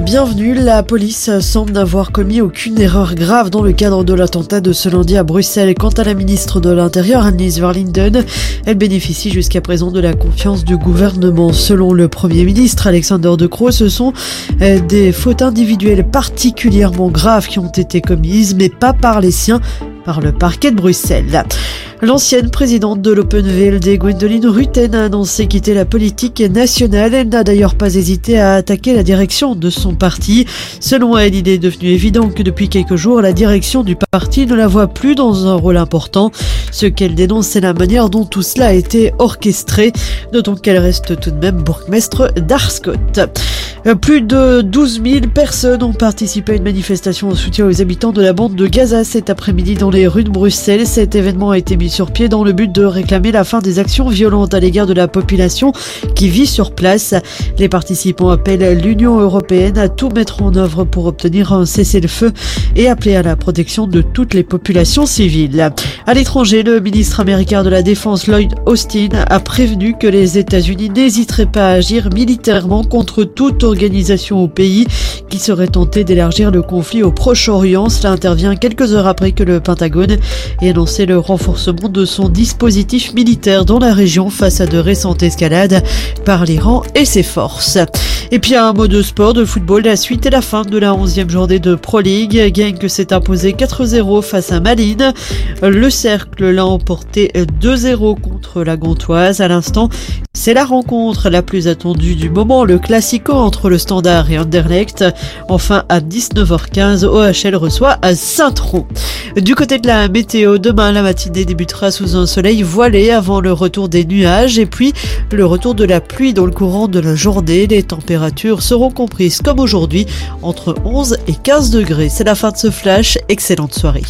Bienvenue, la police semble n'avoir commis aucune erreur grave dans le cadre de l'attentat de ce lundi à Bruxelles. Quant à la ministre de l'Intérieur, Annelies Verlinden, elle bénéficie jusqu'à présent de la confiance du gouvernement. Selon le Premier ministre Alexander De Croo, ce sont euh, des fautes individuelles particulièrement graves qui ont été commises, mais pas par les siens, par le parquet de Bruxelles. L'ancienne présidente de l'Open Gwendoline Rutten, a annoncé quitter la politique nationale. Elle n'a d'ailleurs pas hésité à attaquer la direction de son parti. Selon elle, il est devenu évident que depuis quelques jours, la direction du parti ne la voit plus dans un rôle important. Ce qu'elle dénonce, c'est la manière dont tout cela a été orchestré. Notons qu'elle reste tout de même bourgmestre d'Arscott. Euh, plus de 12 000 personnes ont participé à une manifestation en soutien aux habitants de la bande de Gaza cet après-midi dans les rues de Bruxelles. Cet événement a été mis sur pied dans le but de réclamer la fin des actions violentes à l'égard de la population qui vit sur place. Les participants appellent l'Union européenne à tout mettre en œuvre pour obtenir un cessez-le-feu et appeler à la protection de toutes les populations civiles. À l'étranger, le ministre américain de la Défense Lloyd Austin a prévenu que les États-Unis n'hésiteraient pas à agir militairement contre toute organisation au pays qui serait tentée d'élargir le conflit au Proche-Orient. Cela intervient quelques heures après que le Pentagone ait annoncé le renforcement de son dispositif militaire dans la région face à de récentes escalades par l'Iran et ses forces. Et puis un mot de sport, de football, la suite et la fin de la 11e journée de Pro League. que s'est imposé 4-0 face à Malines. Le cercle l'a emporté 2-0 contre la Gantoise. À l'instant, c'est la rencontre la plus attendue du moment, le classico entre le Standard et Anderlecht. Enfin, à 19h15, OHL reçoit à Saint-Tron. Du côté de la météo, demain la matinée sous un soleil voilé avant le retour des nuages et puis le retour de la pluie dans le courant de la journée. Les températures températures seront comprises comme aujourd'hui entre 11 et 15 degrés. C'est la fin de ce flash. Excellente soirée.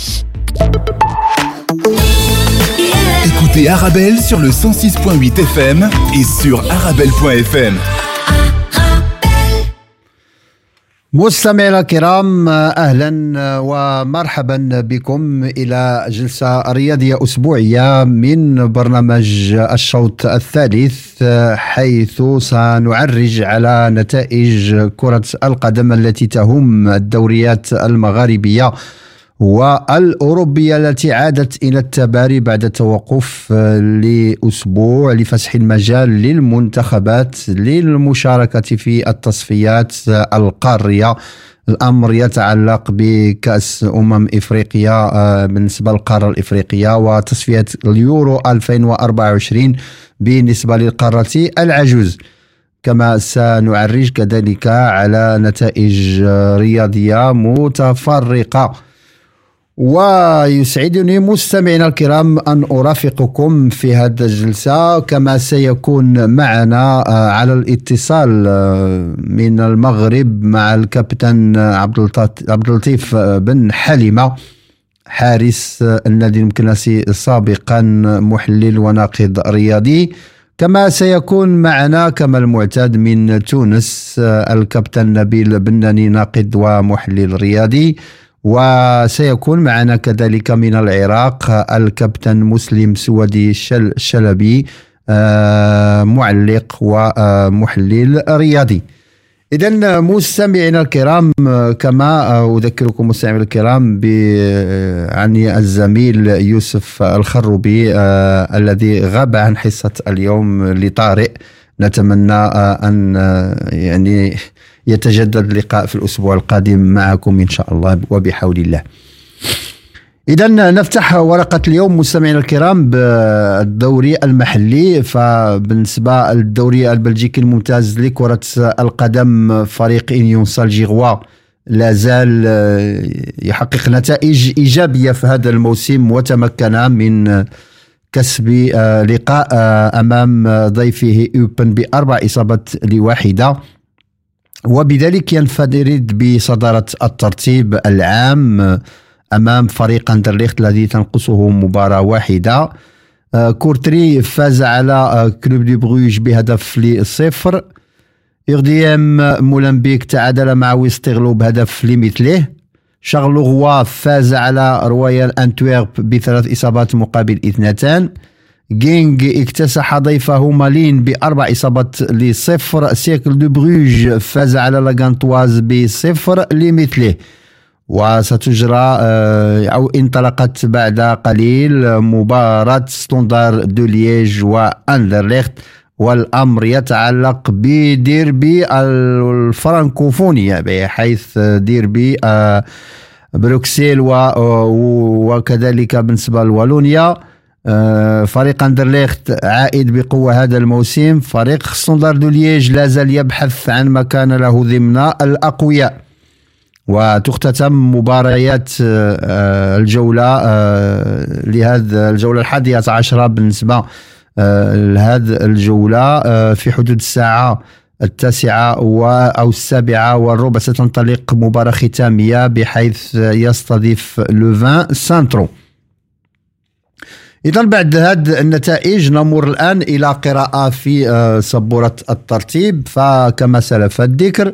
Écoutez Arabelle sur le 106.8 FM et sur arabelle.fm. مستمعينا الكرام أهلا ومرحبا بكم إلى جلسة رياضية أسبوعية من برنامج الشوط الثالث حيث سنعرج على نتائج كرة القدم التي تهم الدوريات المغاربية. والأوروبية التي عادت إلى التباري بعد التوقف آه، لأسبوع لفسح المجال للمنتخبات للمشاركة في التصفيات القارية. الأمر يتعلق بكأس أمم إفريقيا آه، بالنسبة للقارة الإفريقية وتصفيات اليورو 2024 بالنسبة للقارة العجوز. كما سنعرج كذلك على نتائج رياضية متفرقة. ويسعدني مستمعينا الكرام أن أرافقكم في هذه الجلسة كما سيكون معنا آه، على الاتصال آه، من المغرب مع الكابتن عبد اللطيف آه، بن حليمة حارس النادي المكنسي سابقا محلل وناقد رياضي. كما سيكون معنا كما المعتاد من تونس الكابتن نبيل بناني ناقد ومحلل رياضي. وسيكون معنا كذلك من العراق الكابتن مسلم سودي الشلبي آه، معلق ومحلل رياضي. إذا مستمعينا الكرام كما أذكركم مستمعينا الكرام عن الزميل يوسف الخروبي آه، الذي غاب عن حصة اليوم لطارئ. نتمنى أن يعني يتجدد اللقاء في الأسبوع القادم معكم إن شاء الله وبحول الله. إذا نفتح ورقة اليوم مستمعينا الكرام بالدوري المحلي. فبالنسبة للدوري البلجيكي الممتاز لكرة القدم فريق إنيون سان جيلواز لا زال يحقق نتائج إيجابية في هذا الموسم وتمكن من كسب لقاء أمام ضيفه أوبن بأربع إصابات لواحدة. وبذلك ينفرد بصدارة الترتيب العام أمام فريق أندرليخت الذي تنقصه مباراة واحدة. آه، كورتري فاز على آه، كلوب دي بروج بهدف لصفر. RWDM مولمبيك تعادل مع ويسترلو بهدف لمثله. شارلوروا فاز على رويال أنتويرب بثلاث إصابات مقابل اثنتان. جينك اكتسح ضيفه مالين بأربع إصابات لصفر سيركل دو بروج فاز على لاغانتواز بصفر لمثله وستجرى أو انطلقت بعد قليل مباراة ستوندار دو ليج وأندرليخت والأمر يتعلق بديربي الفرنكوفونية بحيث ديربي بروكسيل وكذلك بالنسبة لوالونيا فريق أندرليخت عائد بقوة هذا الموسم. فريق ستوندار دو ليج لا زال يبحث عن مكان له ضمن الأقوياء. وتختتم مباريات آه، الجولة آه، لهذا الجولة الحادية عشرة بالنسبة آه، لهذه الجولة في حدود الساعة التاسعة أو السابعة والربع. ستنطلق مباراة ختامية بحيث يستضيف لوفان سانترو. إذا بعد هذه النتائج نمر الآن إلى قراءة في سبورة الترتيب. فكما سلف الذكر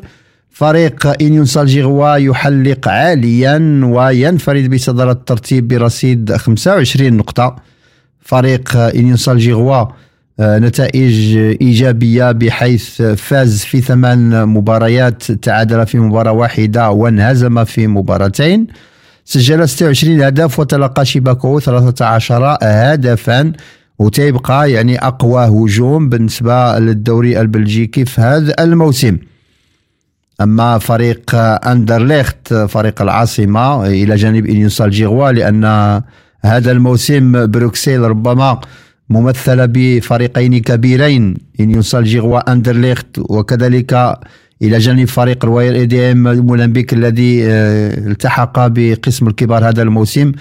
فريق إنيون سالجيغوا يحلق عاليا وينفرد بصدارة الترتيب برصيد 25 نقطة. فريق إنيون سالجيغوا آه، نتائج إيجابية بحيث فاز في ثمان مباريات تعادل في مباراة واحدة وانهزم في مباراتين. سجل 26 هدف وتلقى شباكه 13 هدفا وتيبقى يعني أقوى هجوم بالنسبة للدوري البلجيكي في هذا الموسم. أما فريق أندرليخت فريق العاصمة إلى جانب انيوس الجيغوا لأن هذا الموسم بروكسيل ربما ممثله بفريقين كبيرين يونيون سان جيلواز أندرليخت وكذلك إلى جانب فريق رويال آر دبليو دي إم مولنبيك الذي آه، التحق بقسم الكبار هذا الموسم.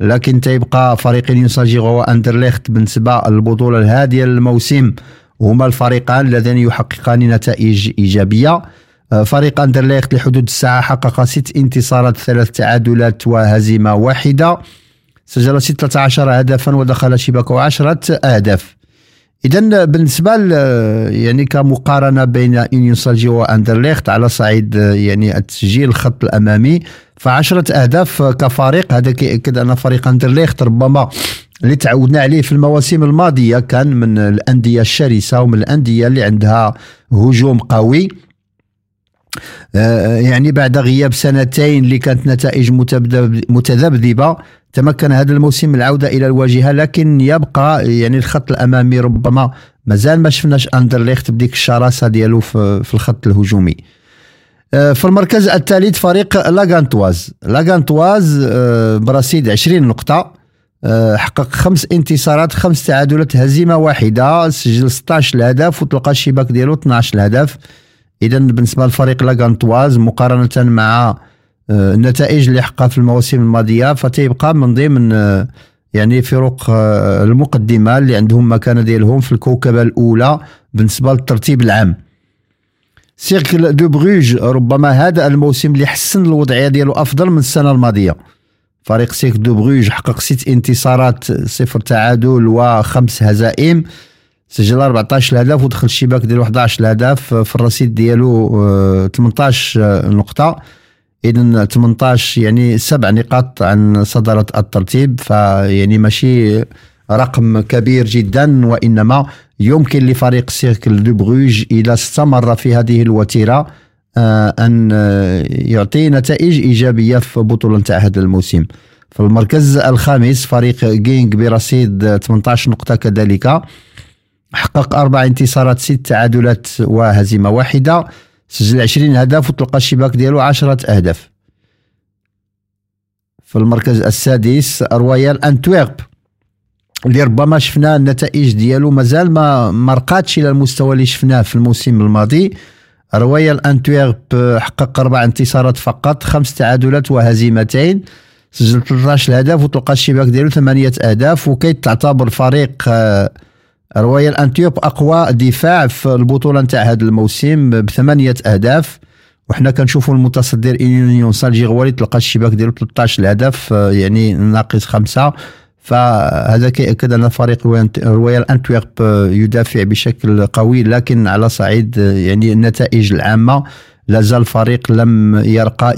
لكن تيبقى فريق يونيون سان جيلواز واندرليخت بالنسبة للبطوله هاد الموسم. هما الفريقان اللذان يحققان نتائج إيجابية. فريق أندرليخت لحدود الساعة حقق ست انتصارات ثلاث تعادلات وهزيمة واحدة. سجل 16 هدفا ودخل شباكه 10 أهداف إذا بالنسبة يعني كمقارنة بين إنيوسالجي وأندرليخت على صعيد يعني التسجيل الخط الأمامي فعشرة أهداف كفريق. هذا كيأكد أن فريق أندرليخت ربما اللي تعودنا عليه في المواسم الماضية كان من الأندية الشرسة ومن الأندية اللي عندها هجوم قوي. آه، يعني بعد غياب سنتين اللي كانت نتائج متذبذبة تمكن هذا الموسم العودة إلى الواجهة لكن يبقى يعني الخط الأمامي ربما مازال ما شفناش أندرليخت بديك الشراسة ديالو في الخط الهجومي. آه، في المركز الثالث فريق لاغانتواز. لاغانتواز آه، برصيد 20 نقطة حقق خمس انتصارات خمس تعادلات هزيمة واحدة سجل 16 الهدف وتلقى الشباك ديالو 12 الهدف. اذا بالنسبة للفريق لاغانتواز مقارنة مع آه، النتائج اللي حققها في المواسم الماضية فتيبقى من ضمن آه، يعني فرق آه، المقدمة اللي عندهم مكانة ديالهم في الكوكبة الأولى بالنسبة للترتيب العام. سيركل دو بروج ربما هذا الموسم اللي حسن الوضعية ديالو أفضل من السنة الماضية. فريق سيركل دو بروج حقق ست انتصارات صفر تعادل وخمس هزائم. سجل 14 هدف ودخل الشباك ديالو 11 هدف في الرصيد ديالو 18 آه، إذا 18 يعني سبع نقاط عن صدارة الترتيب فيعني ماشي رقم كبير جدا وإنما يمكن لفريق سيركل دو بروج إذا استمر في هذه الوتيرة آه، آه، يعطي نتائج إيجابية في بطولة تاع هذا الموسم. في المركز الخامس فريق جينغ برصيد 18 نقطة كذلك حقق أربع انتصارات ست تعادلات وهزيمة واحدة. سجل 20 هدف وتلقى الشباك ديالو 10 أهداف. في المركز السادس رويال أنتويرب اللي ربما شفنا النتائج ديالو مازال ما مرقاتش إلى المستوى اللي شفناه في الموسم الماضي. رويال انتويرب حقق أربع انتصارات فقط خمس تعادلات وهزيمتين. سجل 13 هدف وتلقى الشباك ديالو ثمانية أهداف وكيتعتبر فريق آه رويال أنتويرب اقوى دفاع في البطولة نتاع هذا الموسم بثمانية أهداف. وحنا كنشوفوا المتصدر يونيون سان جيلواز اللي تلقى الشباك ديالو 13 هدف يعني ناقص خمسة. فهذا كيأكد أن فريق رويال أنتويرب يدافع بشكل قوي لكن على صعيد يعني النتائج العامة لا زال الفريق لم يرقى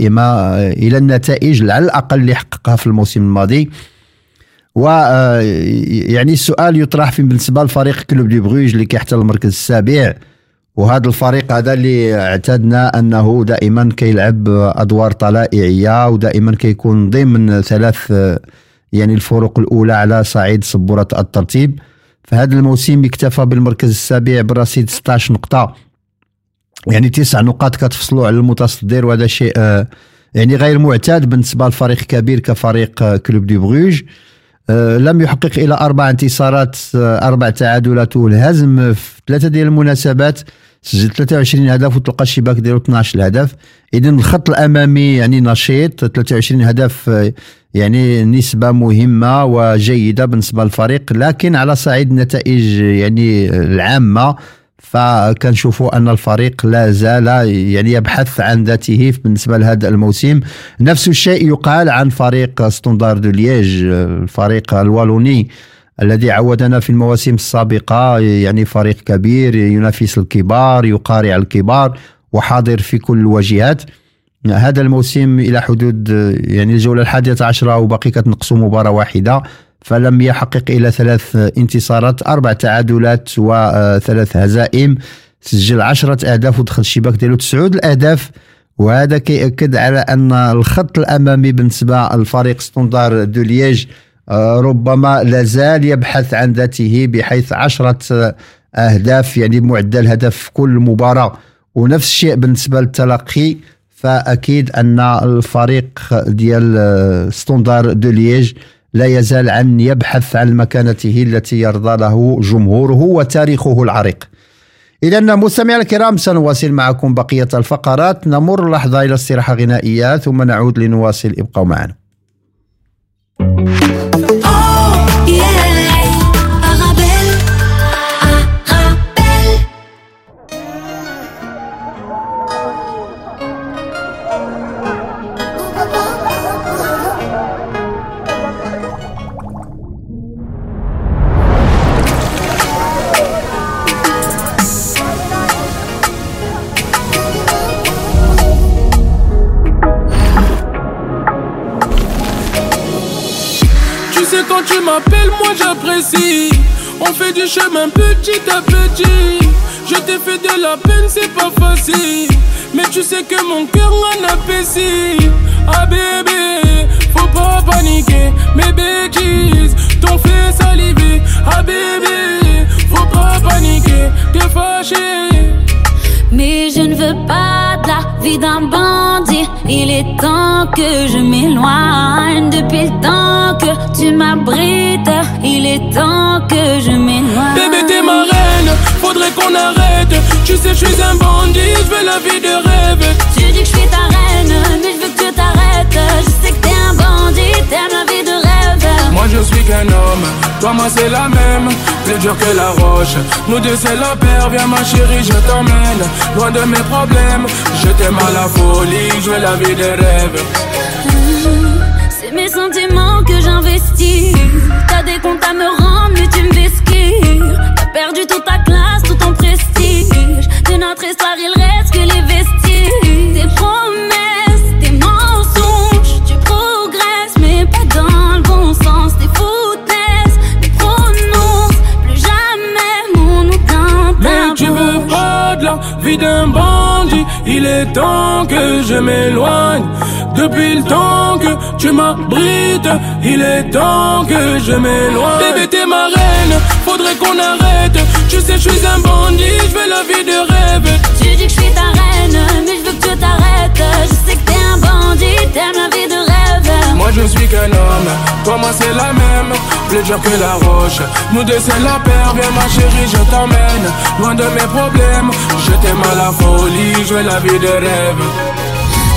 إلى النتائج على الأقل اللي حققها في الموسم الماضي. و آه، السؤال يطرح في بالنسبة لفريق كلوب دي بروج اللي كيحتل المركز السابع. وهذا الفريق هذا اللي اعتدنا أنه دائما كيلعب أدوار طلائعية ودائما كيكون ضمن ثلاث يعني الفرق الأولى على صعيد سبورة الترتيب. فهذا الموسم اكتفى بالمركز السابع برصيد 16 نقطة. يعني تسع نقاط كتفصلوا على المتصدر وهذا شيء آه، يعني غير معتاد بالنسبة لفريق كبير كفريق آه، كلوب دي بروج. لم يحقق إلى أربع انتصارات أربع تعادلات. والهزم في ثلاثة ديال المناسبات سجل 23 هدف وتلقى الشباك ديالو 12 هدف اذا الخط الأمامي يعني نشيط 23 هدف يعني نسبة مهمة وجيدة بالنسبة للفريق. لكن على صعيد النتائج يعني العامة فكنشوفوا أن الفريق لا زال يعني يبحث عن ذاته بالنسبة لهذا الموسم. نفس الشيء يقال عن فريق ستوندار دو ليج الفريق الوالوني الذي عودنا في المواسم السابقة يعني فريق كبير ينافس الكبار يقارع الكبار وحاضر في كل الواجهات. هذا الموسم إلى حدود يعني الجولة الحادية عشرة وباقي كتنقصوا مباراة واحدة. فلم يحقق إلا ثلاث انتصارات أربع تعادلات وثلاث هزائم. سجل عشرة أهداف ودخل الشباك ديالو. تسعود أهداف وهذا كيأكد على أن الخط الأمامي بالنسبة للفريق ستوندار دو ليج آه، ربما لازال يبحث عن ذاته بحيث عشرة أهداف يعني معدل هدف في كل مباراة. ونفس الشيء بالنسبة للتلقي فأكيد أن الفريق ديال آه، ستوندار دو ليج لا يزال يبحث عن مكانته التي يرضى له جمهوره وتاريخه العريق. إذا مستمعينا الكرام سنواصل معكم بقية الفقرات. نمر لحظة إلى استراحة غنائية ثم نعود لنواصل. ابقوا معنا. On fait du chemin petit à petit. Je t'ai fait de la peine, c'est pas facile. Mais tu sais que mon cœur en appétit. Ah bébé, faut pas paniquer. Mes bêtises t'ont fait saliver. Ah bébé, faut pas paniquer. T'es fâché. Mais je ne veux pas de la vie d'un bandit. Il est temps que je m'éloigne. Depuis le temps que tu m'abrites, il est temps que je m'éloigne. Bébé, t'es ma reine, faudrait qu'on arrête. Tu sais, je suis un bandit, je veux la vie de rêve. Tu dis que je suis ta reine, mais je veux que tu t'arrêtes. Je sais que t'es un bandit, t'aimes la vie de rêve. Moi, je suis qu'un homme, toi, moi, c'est la même. Plus dur que la roche, nous deux, c'est la paire. Viens, ma chérie, je t'emmène loin de mes problèmes. Je t'aime à la folie, je veux la vie des rêves. Sentiments que j'investis. T'as des comptes à me rendre, mais tu me vesquilles. T'as perdu toute ta classe, tout ton prestige. De notre histoire, il reste que les vestiges. Il est temps que je m'éloigne. Depuis le temps que tu m'abrites, il est temps que je m'éloigne. Bébé, t'es ma reine, faudrait qu'on arrête. Tu sais, je suis un bandit, je veux la vie de rêve. Tu dis que je suis ta reine, mais je veux que tu t'arrêtes. Je sais que t'es un bandit, t'aimes la vie de rêve. Moi, je suis qu'un homme, toi, moi, c'est la même. Plus dur que la roche, nous deux, c'est la paire. Viens, ma chérie, je t'emmène. Loin de mes problèmes, je t'aime à la folie, je veux la vie de rêve.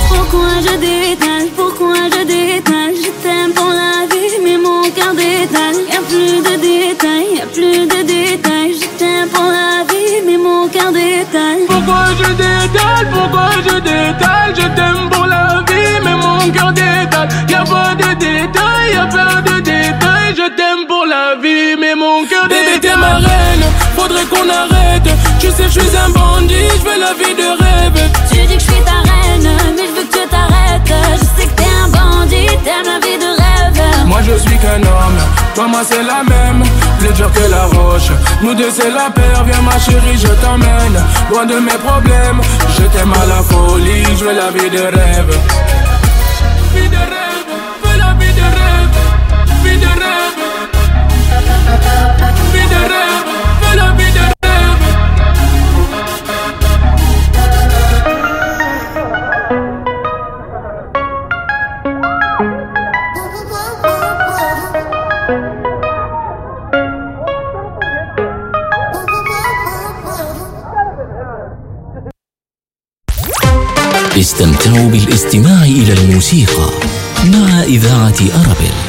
Pourquoi je détale, pourquoi je détale Je t'aime pour la vie, mais mon cœur détale Y'a plus de détails, y'a plus de détails. Je t'aime pour la vie, mais mon cœur détale Pourquoi je détale, pourquoi je détale Je t'aime pour la vie, cœur Y'a pas de détails, y'a pas de détails. Je t'aime pour la vie, mais mon cœur Bébé, t'es ma reine, faudrait qu'on arrête. Tu sais, je suis un bandit, je veux la vie de rêve. Tu dis que je suis ta reine, mais je veux que tu t'arrêtes. Je sais que t'es un bandit, t'aimes la vie de rêve. Moi je suis qu'un homme, c'est la même, plus dur que la roche. Nous deux c'est la paire, viens ma chérie, je t'emmène. Loin de mes problèmes, je t'aime à la folie, je veux la vie de rêve. استمتعوا بالاستماع إلى الموسيقى مع إذاعة أرابيل.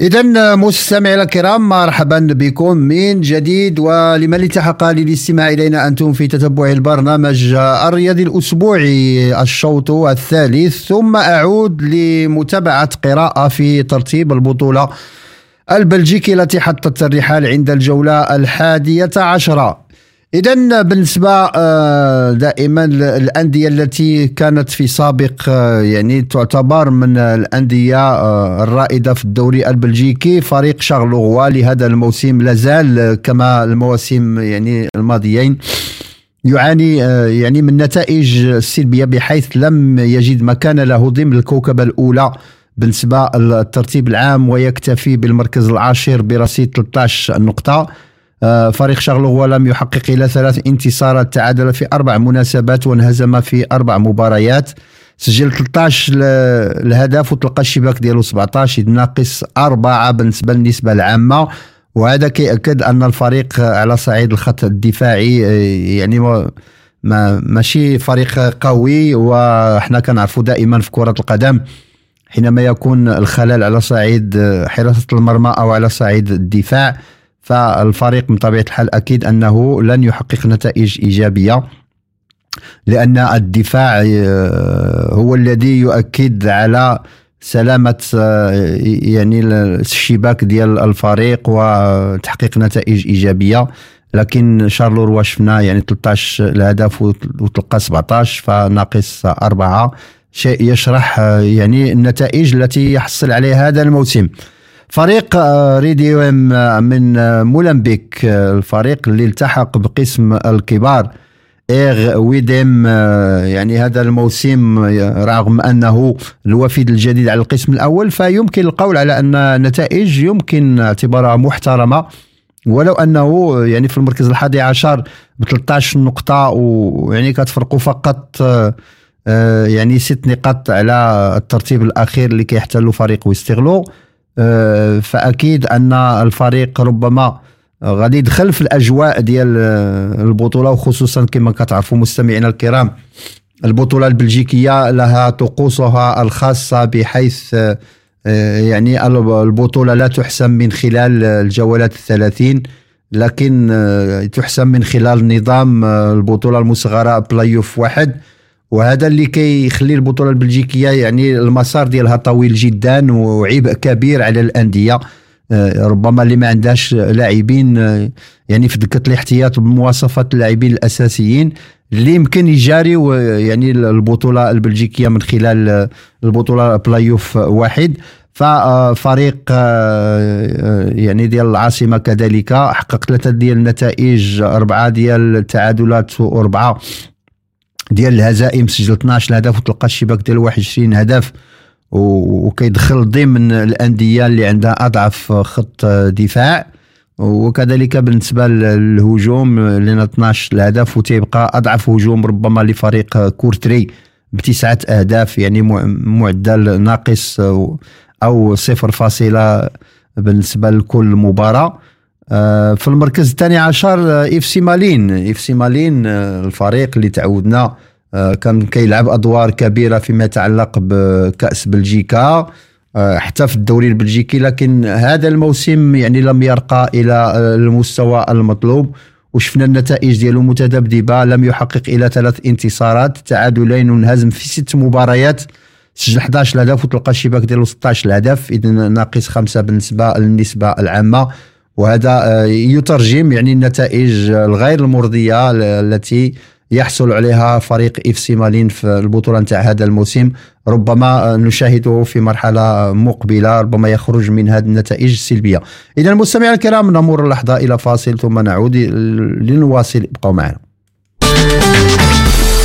إذا مستمعي الكرام مرحبا بكم من جديد ولمن التحق للاستماع إلينا أنتم في تتبع البرنامج الرياضي الأسبوعي الشوط الثالث. ثم أعود لمتابعة قراءة في ترتيب البطولة البلجيكي التي حطت الرحال عند الجولة الحادية عشرة. إذا بالنسبة آه، دائما الأندية التي كانت في سابق آه، يعني تعتبر من الأندية آه، الرائدة في الدوري البلجيكي فريق شارلوغوا لهذا الموسم لازال كما المواسم يعني الماضيين يعاني يعني من نتائج سلبية بحيث لم يجد مكان له ضمن الكوكبة الأولى بالنسبة للترتيب العام ويكتفي بالمركز العاشر برصيد 13 نقطة. آه، فريق شارلوغوا لم يحقق إلى ثلاث انتصارات تعادل في أربع مناسبات وانهزم في أربع مباريات. سجل 13 ل- الهدف وتلقى الشباك ديالو 17 إذ ناقص أربعة بالنسبة للنسبة العامة. وهذا كيأكد أن الفريق آه، على صعيد الخط الدفاعي آه، يعني ما ما ماشي فريق قوي وحنا كنعرفوا دائما في كرة القدم حينما يكون الخلل على صعيد آه، حراسة المرمى أو على صعيد الدفاع. فالفريق من طبيعة الحال أكيد أنه لن يحقق نتائج إيجابية لأن الدفاع آه، هو الذي يؤكد على سلامة آه، يعني الشباك ديال الفريق وتحقيق نتائج إيجابية. لكن شارلوروا شفنا يعني 13 الهدف وت- وتلقى 17 فناقص أربعة. شيء يشرح آه، يعني النتائج التي يحصل عليها هذا الموسم. فريق آه، ريديو إم آه، من آه، مولمبيك الفريق اللي التحق بقسم الكبار إيغ ويدم آه، يعني هذا الموسم رغم أنه الوفد الجديد على القسم الأول فيمكن القول على أن النتائج يمكن اعتبارها محترمة. ولو أنه يعني في المركز الحادي عشر ب 13 نقطة ويعني كتفرقوا فقط يعني ست نقاط على الترتيب الأخير اللي كيحتلوا فريق ويستغلو فأكيد أن الفريق ربما غادي يدخل في الأجواء ديال آه، البطولة وخصوصا كما كتعرفوا مستمعينا الكرام البطولة البلجيكية لها طقوسها الخاصة بحيث آه، آه، يعني البطولة لا تحسم من خلال الجولات الثلاثين لكن آه، تحسم من خلال نظام آه، البطولة المصغرة بلاي اوف واحد. وهذا اللي كيخلي البطولة البلجيكية يعني المسار ديالها طويل جدا وعبء كبير على الأندية. آه، ربما اللي ما عندهاش لاعبين آه، يعني في دكه الاحتياط بمواصفات اللاعبين الأساسيين اللي يمكن يجاريوا آه، يعني البطولة البلجيكية من خلال آه، البطولة بلاي اوف واحد. ففريق يعني ديال العاصمة كذلك حقق ثلاثة ديال النتائج أربعة ديال التعادلات وأربعة. ديال الهزائم سجل 12 هدف وتلقى الشباك ديال 21 هدف وكيدخل ضمن الأندية اللي عندها أضعف خط دفاع. وكذلك بالنسبة للهجوم لنا 12 الهدف وتيبقى أضعف هجوم ربما لفريق كورتري بتسعة أهداف يعني مع- معدل ناقص أو صفر فاصلة بالنسبة لكل مباراة. في المركز الثاني عشر آه، إف سي مالين. إف سي مالين آه، الفريق اللي تعودنا آه، كان كيلعب أدوار كبيرة فيما يتعلق بكأس بلجيكا آه، حتى في الدوري البلجيكي لكن هذا الموسم يعني لم يرقى إلى آه، المستوى المطلوب. وشفنا النتائج ديالو متذبذبة لم يحقق إلا ثلاث انتصارات تعادلين وانهزم في ست مباريات. سجل 11 هدف وتلقى الشباك ديالو 16 هدف اذا ناقص خمسة بالنسبة للنسبة العامة. وهذا يترجم يعني النتائج الغير المرضية التي يحصل عليها فريق إف سي مالين في البطولة نتاع هذا الموسم. ربما نشاهده في مرحلة مقبلة ربما يخرج من هذه النتائج السلبيه إذا المستمعين الكرام نمر لحظه إلى فاصل ثم نعود لنواصل. ابقوا معنا.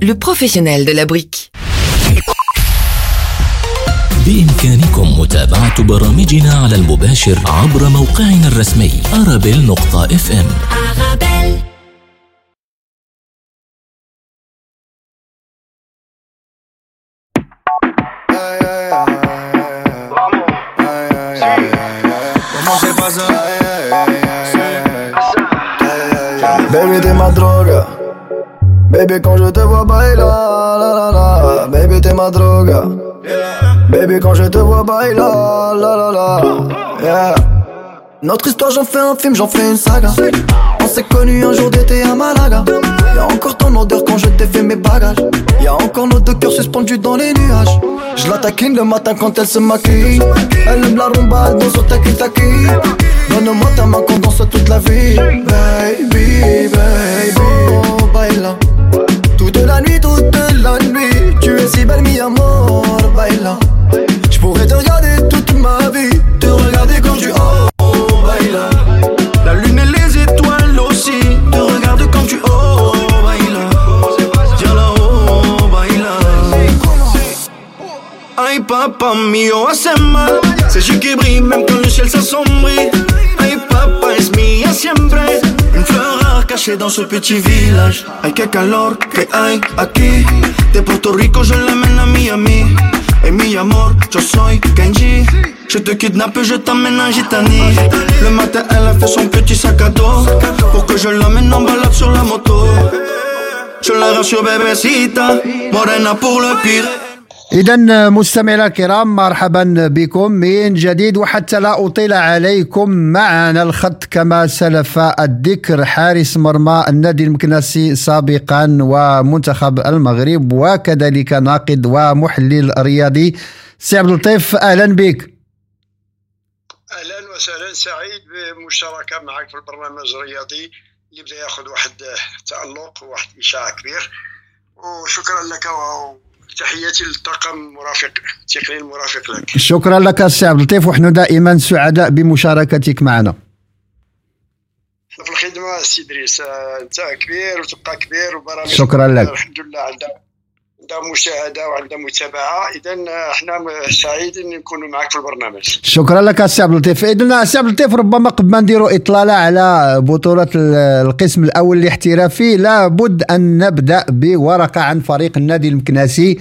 le professionnel de la brique. بإمكانكم متابعة برامجنا على المباشر عبر موقعنا الرسمي أرابيل Baby, quand je te vois bailer, la la la. Baby, t'es ma drogue. Baby, quand je te vois bailer, la la la. Yeah. Notre histoire, j'en fais un film, j'en fais une saga. On s'est connus un jour d'été à Malaga. Y'a encore ton odeur quand je t'ai fait mes bagages. Y'a encore nos deux cœurs suspendus dans les nuages. Je la taquine le matin quand elle se maquille. Elle aime la rumba, elle danse au taki taki. Donne-moi ta main qu'on danse toute la vie. Baby, baby, oh, baila. Toute la nuit, toute la nuit. Tu es si belle, mi amor, baila. Je pourrais te regarder toute ma vie. Te regarder quand tu oh, baila. La lune et les étoiles aussi. Te regarde quand tu oh, baila. Tiens là, oh, baila. Ay, papa mio, hace mal. C'est yeux qui brille même quand le ciel s'assombrit. Ay, papa es mía siempre? Une fleur rare cachée dans ce petit village. Ay, qué calor que hay aquí. De Puerto Rico, je l'amène à Miami. Et mi amor, yo soy Kenji. Je te kidnappe, je t'amène à Gitani. Le matin, elle a fait son petit sac à dos. Pour que je l'amène en balade sur la moto. Je la rassure, bébécita. Morena pour le pire. إذا مستمعينا الكرام مرحبا بكم من جديد وحتى لا أطيل عليكم معنا الخط كما سلف الذكر. حارس مرمى النادي المكنسي سابقا ومنتخب المغرب وكذلك ناقد ومحلل رياضي. سي عبد اللطيف أهلا بك. أهلا وسهلا. سعيد بالمشاركه معك في البرنامج الرياضي اللي بدأ يأخذ واحد تألق وواحد إشعاع كبير. وشكرا لك وتحياتي للطاقم المرافق التقني المرافق لك. شكرا لك سي عبد اللطيف ونحن دائما سعداء بمشاركتك معنا. في الخدمة سي إدريس أنت كبير وتبقى كبير وبرامج شكراً لك. الحمد لله عندها عندها مشاهدة وعندها متابعة اذا إحنا سعيدين نكونوا معك في البرنامج. شكرا لك سي عبد اللطيف. اذا سي عبد اللطيف ربما قبل ما نديروا إطلالة على بطولة ال- القسم الأول الاحترافي لابد أن نبدأ بورقة عن فريق النادي المكناسي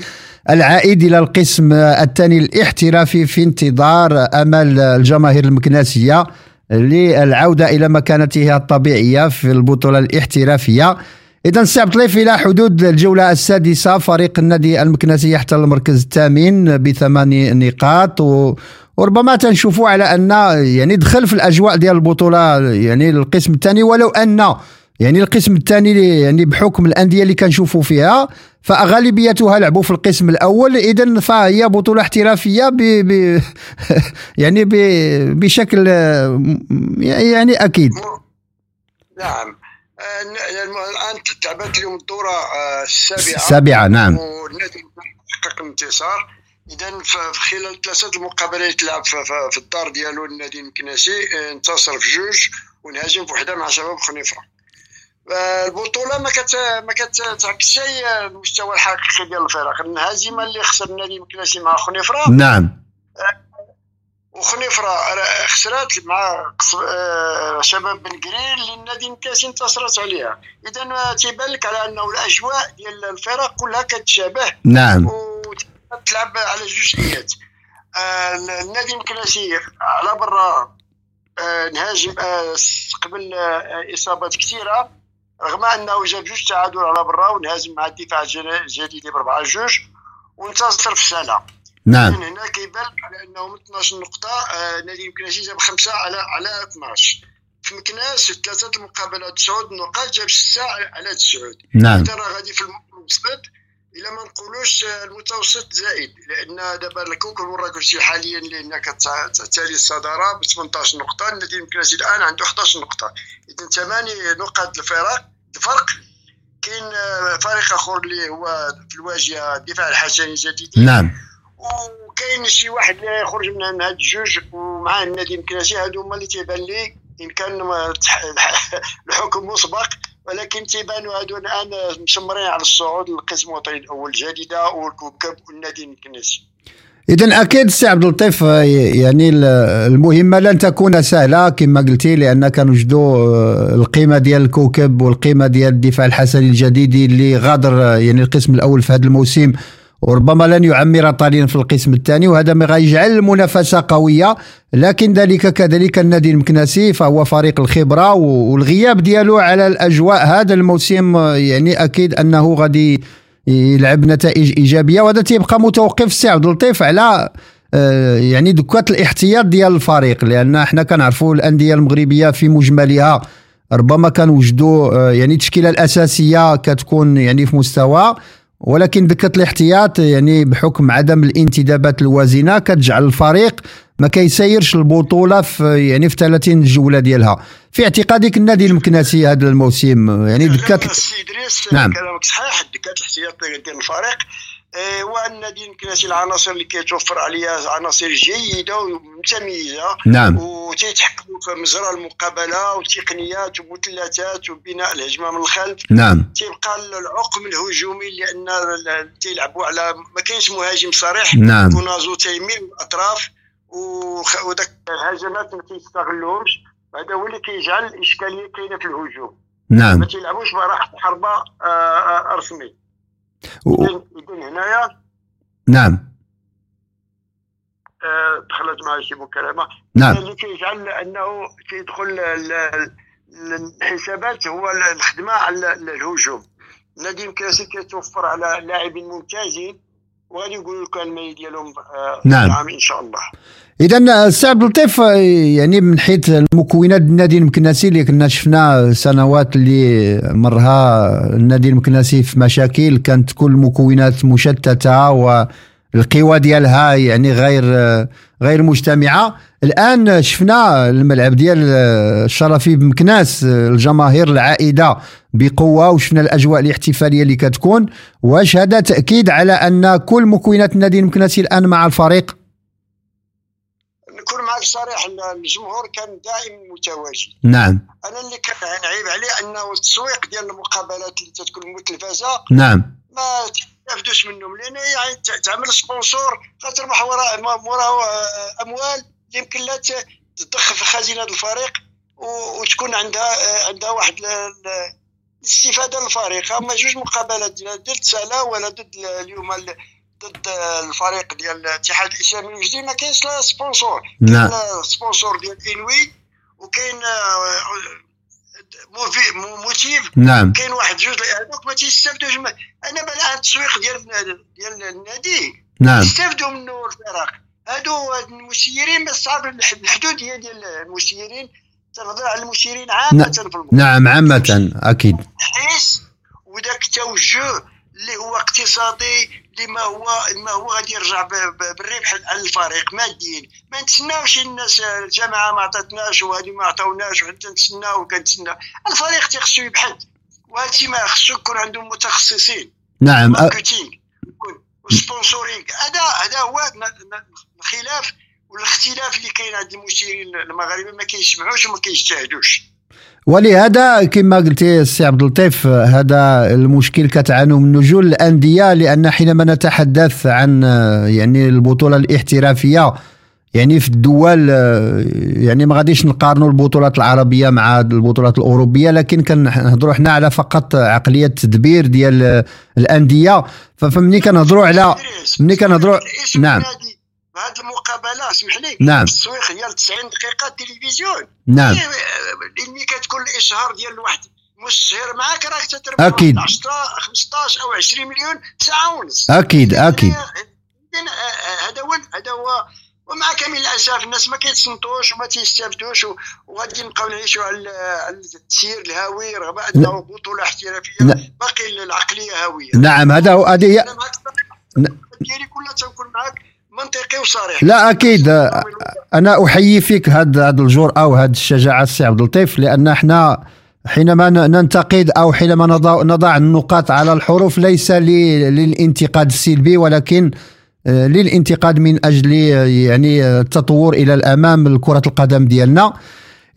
العائد إلى القسم الثاني الاحترافي في انتظار أمل الجماهير المكناسية للعودة إلى مكانتها الطبيعية في البطولة الاحترافية. اذا سي عبد اللطيف إلى حدود الجولة السادسة فريق النادي المكناسي يحتل المركز الثامن بثمان نقاط و وربما تنشوفوا على أن يعني دخل في الأجواء ديال البطولة يعني القسم الثاني ولو أن يعني القسم الثاني يعني بحكم الأندية اللي كنشوفوا فيها فغالبيتها لعبوا في القسم الأول اذا فهي بطولة احترافية ب... ب... يعني. بشكل يعني أكيد نعم الآن تعبت اليوم الدورة آه، السابعة. السابعة، نعم. والنادي حقق انتصار. اذا في خلال ثلاثة المقابلات اللي تلعب في, الدار ديالو النادي المكناسي آه، انتصر في جوج وانهزم في وحدة مع شباب خنيفرة. آه، البطولة ما كت ما كتعكسش هي المستوى الحقيقي ديال الفرق الهزيمه اللي خسر النادي المكناسي مع خنيفرة. نعم. وخنيفره راه خسرات مع آه، شباب بن قرير اللي النادي انتصرت عليها. اذا تيبان لك على أنه الأجواء ديال الفرق كلها كتشابه نعم. وتلعب على جوج نيات. آه، النادي المكناسي على برا آه، نهاجم قبل إصابات كثيرة رغم أنه جاب جوج تعادل على برا ونهاجم مع الدفاع الجديد بربعة جوج وانتصر في سالا نعم. من هنا كيبان على أنه من 12 نقطة آه، نادي مكناس جاب خمسة على على 12 في مكناس في ثلاثة المقابلات تسعود نقاط جاب سته على تسعود نعم. ترى غادي في المتوسط إلا ما نقولوش آه، المتوسط زائد لأن دابا الكوكب المراكشي حاليا لأن كتالي الصدارة ب 18 نقطه النادي المكناسي الآن عنده 11 نقطة. اذا ثماني نقاط الفرق الفرق كاين آه، فريق آخر اللي هو في الواجهة الدفاع الحسني الجديدي. نعم. وكاين شي واحد يخرج من هاد الجوج ومع النادي المكناسي هادو هما اللي تيبان لي إن كان الحكم مسبق ولكن تيبانوا هادو الآن مشمرين على الصعود للقسم الوطني الأول الجديده والكوكب والنادي المكناسي اذا أكيد سي عبد اللطيف آه، يعني ال- المهمة لن تكون سهلة كما قلتي لأن كنوجدوا آه، القيمة ديال الكوكب والقيمة ديال الدفاع الحسني الجديدي اللي غادر آه، يعني القسم الأول في هذا الموسم. وربما لن يعمر طاليا في القسم الثاني وهذا ما غيجعل المنافسة قوية. لكن ذلك كذلك النادي المكناسي فهو فريق الخبرة و- والغياب ديالو على الأجواء. هذا الموسم يعني أكيد أنه غادي يلعب نتائج إيجابية وهذا تيبقى متوقف سي عبد اللطيف على آه، يعني دكات الاحتياط ديال الفريق. لأن إحنا كنعرفوا الأندية المغربية في مجملها ربما كنوجدوا آه، يعني التشكيلة الأساسية كتكون يعني في مستوى ولكن دكة الاحتياط يعني بحكم عدم الانتدابات الوازنة كتجعل الفريق ما كيسيرش البطولة في يعني في 30 جولة ديالها. في اعتقادك النادي المكناسي هذا الموسم؟ يعني دكات السي ادريس نعم. كلامك صحيح دكات الاحتياط ديال الفريق. آه، والنادي المكناسي العناصر اللي كيتوفر عليها عناصر جيدة ومتميزه نعم. وتيتحكموا في مجرى المقابلة وتقنيات ومثلثات وبناء الهجمة من الخلف. نعم. تيبقى العقم الهجومي لأن تيلعبوا على ما كاينش مهاجم صريح. نعم. كونازو تيميل الأطراف. وداك الهجمات ما تيستغلوهمش هذا هو اللي كيجعل الإشكالية كاينة في الهجوم. نعم. ما تيلعبوش براحة حربة آه، و- إذن هنايا؟ نعم. آه، دخلت معي شي مكالمة. نعم. اللي كيجعل انه كيدخل ال- ال- الحسابات هو الخدمة على الهجوم. النادي المكاسي كيتوفر على لاعبين ممتازين وغادي يقولوا لك المي ديالهم آه، نعم. نعم إن شاء الله. اذا اللطيف آه، يعني من حيث المكونات النادي المكناسي اللي كنا شفنا سنوات اللي مرها النادي المكناسي في مشاكل كانت كل المكونات مشتتة والقوى ديالها يعني غير غير مجتمعة. الآن شفنا الملعب ديال الشرفي بمكناس الجماهير العائدة بقوة وشفنا الأجواء الاحتفالية اللي كتكون واش هذا تأكيد على أن كل مكونات النادي المكناسي الآن مع الفريق. معك صريح الجمهور كان دائما متواجد. نعم. أنا اللي كان نعيب عليه أنه التسويق ديال المقابلات اللي تتكون متلفزة نعم. ما تستافدوش منهم لأن يعني تعمل سبونسور خاطر محورها موراه آه، أموال يمكن لا تضخ في خزينة الفريق وتكون عندها آه، عندها واحد ال- ال- الاستفادة للفريق أما جوج مقابلات لا ضد سلا ولا ضد ال- اليوم ال- ضد الفريق ديال الاتحاد الإسلامي الجديد ما كاينش لا sponsor. نعم. كاين sponsor ديال إنوي وكاين آه، مو- موتيف. نعم. كاين واحد جوج هذوك ما تيستافدوش أنا بلا التسويق ديال ديال النادي. نعم. يستافدوا منه الفرق هادو المسيرين بس صعب الح- الحدوديه ديال المسيرين تنهضر على المسيرين عامة في المغرب نعم عامة أكيد. التحيس وداك التوجه اللي هو اقتصادي اللي ما هو ما هو غادي يرجع بالربح على الفريق. ماديا ما نتسناوش الناس الجامعة ما عطاتناش وهذه ما عطاوناش وحتى نتسناو وكنتسنى الفريق تيخصو يبحث. وهذا الشيء ما خصو يكون عندهم متخصصين. نعم marketing و sponsoring. هذا هذا هو الخلاف والإختلاف اللي كاين عند المسيرين المغاربة. ما كيسمعوش وما كيجتهدوش. ولهذا كما قلتي السي عبد اللطيف هذا المشكل كتعانوا منه جل الأندية لأن حينما نتحدث عن يعني البطولة الاحترافية يعني في الدول يعني ما غاديش نقارنوا البطولات العربية مع البطولات الأوروبية لكن كنهضروا حنا على فقط عقلية التدبير ديال الأندية. فمني كنهضروا على ملي كنهضروا نعم. بهذه المقابلة اسمح لي. نعم. التسويق ديال 90 دقيقة تلفزيون. نعم. إيه، اللي كتكون الإشهار ديال واحد مستشهر معاك راك تتربح أكيد. 10 15 أو 20 مليون ساعه ونص أكيد. أكيد آه، هذا هو هذا هو. ومع كامل الأسف الناس ما كيتصنتوش وما تيستافدوش وغادي نبقاو نعيشوا على التسيير الهاوي رغم أنه بطولة احترافية باقي العقلية هاوية. نعم هذا هو هذه هي ديالي كلها تنكون معك منطقي وصريح لا أكيد. أنا أحيي فيك هذا هذا الجرأة وهذه الشجاعة السي عبد اللطيف لأن إحنا حينما ننتقد أو حينما نضع, نضع النقاط على الحروف ليس للانتقاد السلبي ولكن للانتقاد من أجل يعني التطور إلى الأمام لكره القدم ديالنا.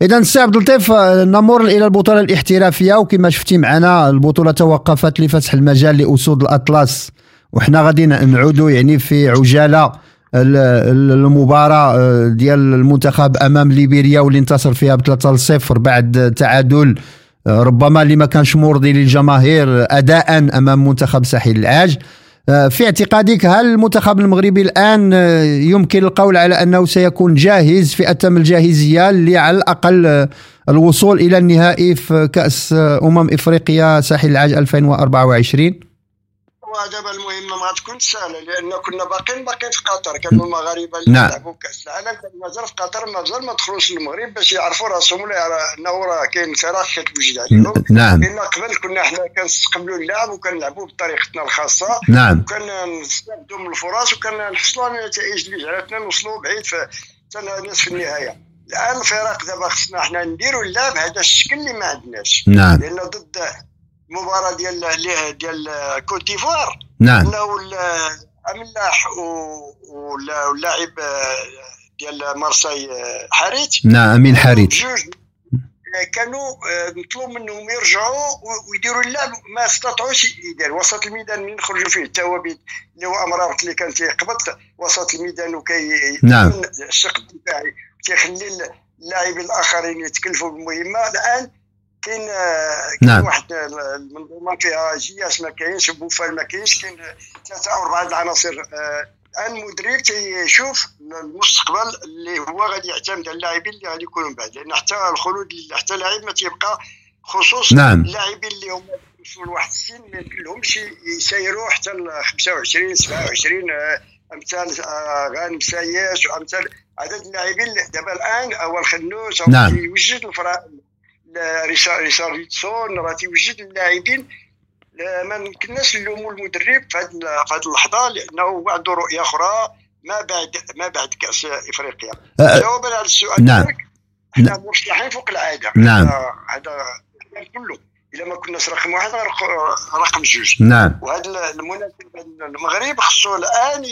إذا السي عبد اللطيف نمر إلى البطولة الاحترافية وكما شفتي معنا البطولة توقفت لفتح المجال لأسود الأطلس وحنا غادي نعودوا يعني في عجالة ال- ال- المباراة آه، ديال المنتخب أمام ليبيريا واللي انتصر فيها بثلاثة لصفر بعد تعادل آه، ربما اللي ما كانش مرضي للجماهير أداء أمام منتخب ساحل العاج. آه، في اعتقادك هل المنتخب المغربي الآن آه، يمكن القول على أنه سيكون جاهز في اتم الجاهزية اللي على الأقل آه، الوصول إلى النهائي في كأس آه، أمم إفريقيا ساحل العاج 2024 ودابا المهمه ما غتكونش سهلة لأن كنا باقيين باقيين في قطر. كانوا المغاربة اللي نعم. لعبوا كأس العالم كانوا مازال في قطر مازال ما دخلوش للمغرب باش يعرفوا راسهم إنه راه كاين فراغ كتوجد عليهم نعم. لأن قبل كنا حنا كنستقبلوا اللعب وكنلعبوا بطريقتنا الخاصة. نعم. وكنا نستافدوا من الفرص وكنا نحصلوا على النتائج اللي جعلتنا نوصلوا بعيد حتى نصف النهاية. الآن الفرق دابا خصنا حنا نديروا اللعب هذا الشكل اللي ما عندناش. نعم. لأن ضد المباراه ديال ديال كوت ديفوار. نعم. انه أملاح واللاعب آه، ديال مارساي آه، حارث نعم أمين حارث آه، كانوا نطلب منهم يرجعوا ويديروا اللعب ما استطاعوش يديروا وسط الميدان من يخرجوا فيه التوابيت اللي هو امرابط اللي كان تيقبض وسط الميدان وكي نعم. الشق الدفاعي تيخلي اللاعبين الآخرين يتكلفوا بالمهمة. الآن كاين آه، كاين نعم. واحد آه، المنظومه فيها جياس ما كاينش بوفال ما كاينش كاين ثلاثة أو أربعة العناصر آه، الان المدرب تيشوف المستقبل اللي هو غادي يعتمد على اللاعبين اللي غادي يكونوا من بعد لأن حتى الخلود حتى لاعب ما تيبقى خصوص نعم. اللاعبين اللي هما وصلوا لواحد السن ما يمكن لهمش يسيروا حتى ل 25 27 آه، أمثال آه، غانم ساياس وامثال عدد اللاعبين دابا الآن أول خنوس أو نعم. يوجد الفرا ل- ريشار- ريشارلسون راه تيوجد اللاعبين. لا- ما يمكنناش نلوموا المدرب في هذه اللحظة لأنه هو عنده رؤية أخرى ما بعد ما بعد كأس إفريقيا. أه، جوابا على السؤال نعم. إحنا مرشحين فوق العادة. نعم. هذا كله. إلا ما كناش رقم واحد رقم جوج. نعم. وهذا المناسبة المغرب خصو الآن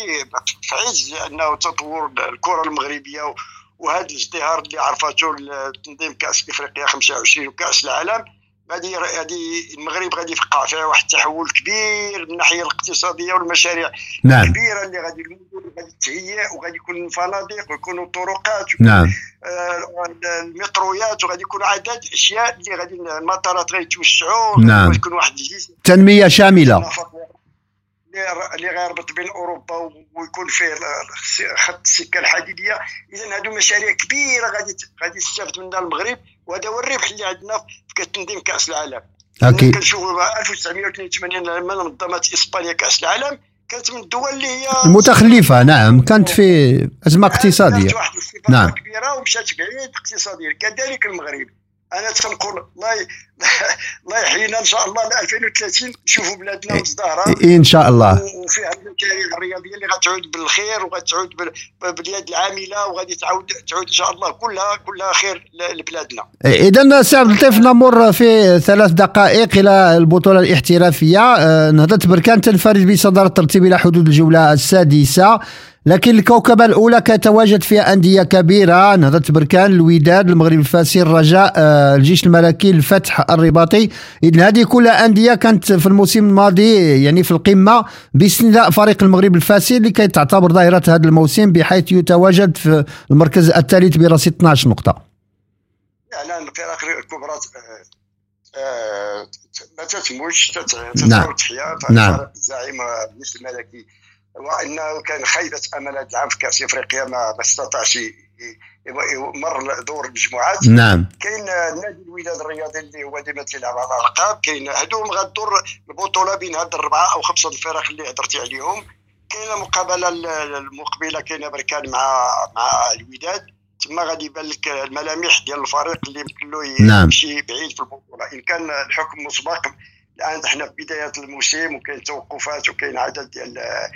في عز انه تطور الكرة المغربية وهذا الازدهار اللي عرفته تنظيم كأس إفريقيا 25 وكأس العالم غادي غادي المغرب غادي يبقى فيها واحد التحول كبير من الناحية الاقتصادية والمشاريع نعم. الكبيره اللي غادي المدن غادي تهيئ وغادي يكون فنادق ويكونوا طرقات نعم. آه، المترويات وغادي يكون عدد أشياء اللي غادي المطارات غيتوسعوا نعم. وغادي يكون واحد الجسم. تنمية شاملة. اللي- غيربط بين أوروبا ويكون فيه خط السكة الحديدية. اذا هادو مشاريع كبيرة غادي غادي يستافد منها المغرب وهذا هو الربح اللي عندنا في تنظيم كأس العالم. أكيد. كنشوفوا 1982 لما نظمت إسبانيا كأس العالم كانت من الدول اللي هي المتخلفة نعم. كانت في أزمة اقتصادية. دارت واحد نعم. كبيره ومشات بعيد اقتصاديا كذلك المغرب. أنا تنقول الله الله يحيينا إن شاء الله ل 2030 نشوفوا بلادنا مزدهرة. إن شاء الله. وفيها المشاريع الرياضية اللي غتعود بالخير وغتعود بال- باليد العاملة وغادي تعود تعود إن شاء الله كلها كلها خير لبلادنا. اذا سي عبد اللطيف نمر في ثلاث دقائق إلى البطولة الاحترافية. آه، نهضة بركان تنفرد بصداره الترتيب إلى حدود الجولة السادسة. لكن الكوكبة الأولى كيتواجد فيها أندية كبيرة نهضه بركان الوداد المغرب الفاسي الرجاء آه، الجيش الملكي الفتح الرباطي إذن هذه كلها أندية كانت في الموسم الماضي يعني في القمة باستثناء فريق المغرب الفاسي اللي كيتعتبر ظاهرة هذا الموسم بحيث يتواجد في المركز الثالث برصيد 12 نقطة اعلان الفرق الكبرى آه، آه، ما تتموش تت- نعم. نعم. الزعيم الجيش الملكي وإنه كان خيبة امل هذا العام في كأس إفريقيا ما ما استطاعش يمر دور المجموعات نعم. كاين نادي الوداد الرياضي اللي هو ديما تيلعب على الألقاب. كاين هذوم غدور البطولة بين هاد الاربعه أو خمسة الفرق اللي هضرتي عليهم. كاينة مقابلة المقبلة كاينة بركان مع مع الوداد تما غادي يبان لك الملامح ديال الفريق اللي يمكن له نعم. يمشي بعيد في البطولة. إن كان الحكم مسبق الآن إحنا في بداية الموسم وكاين توقفات وكاين عدد ديال ال-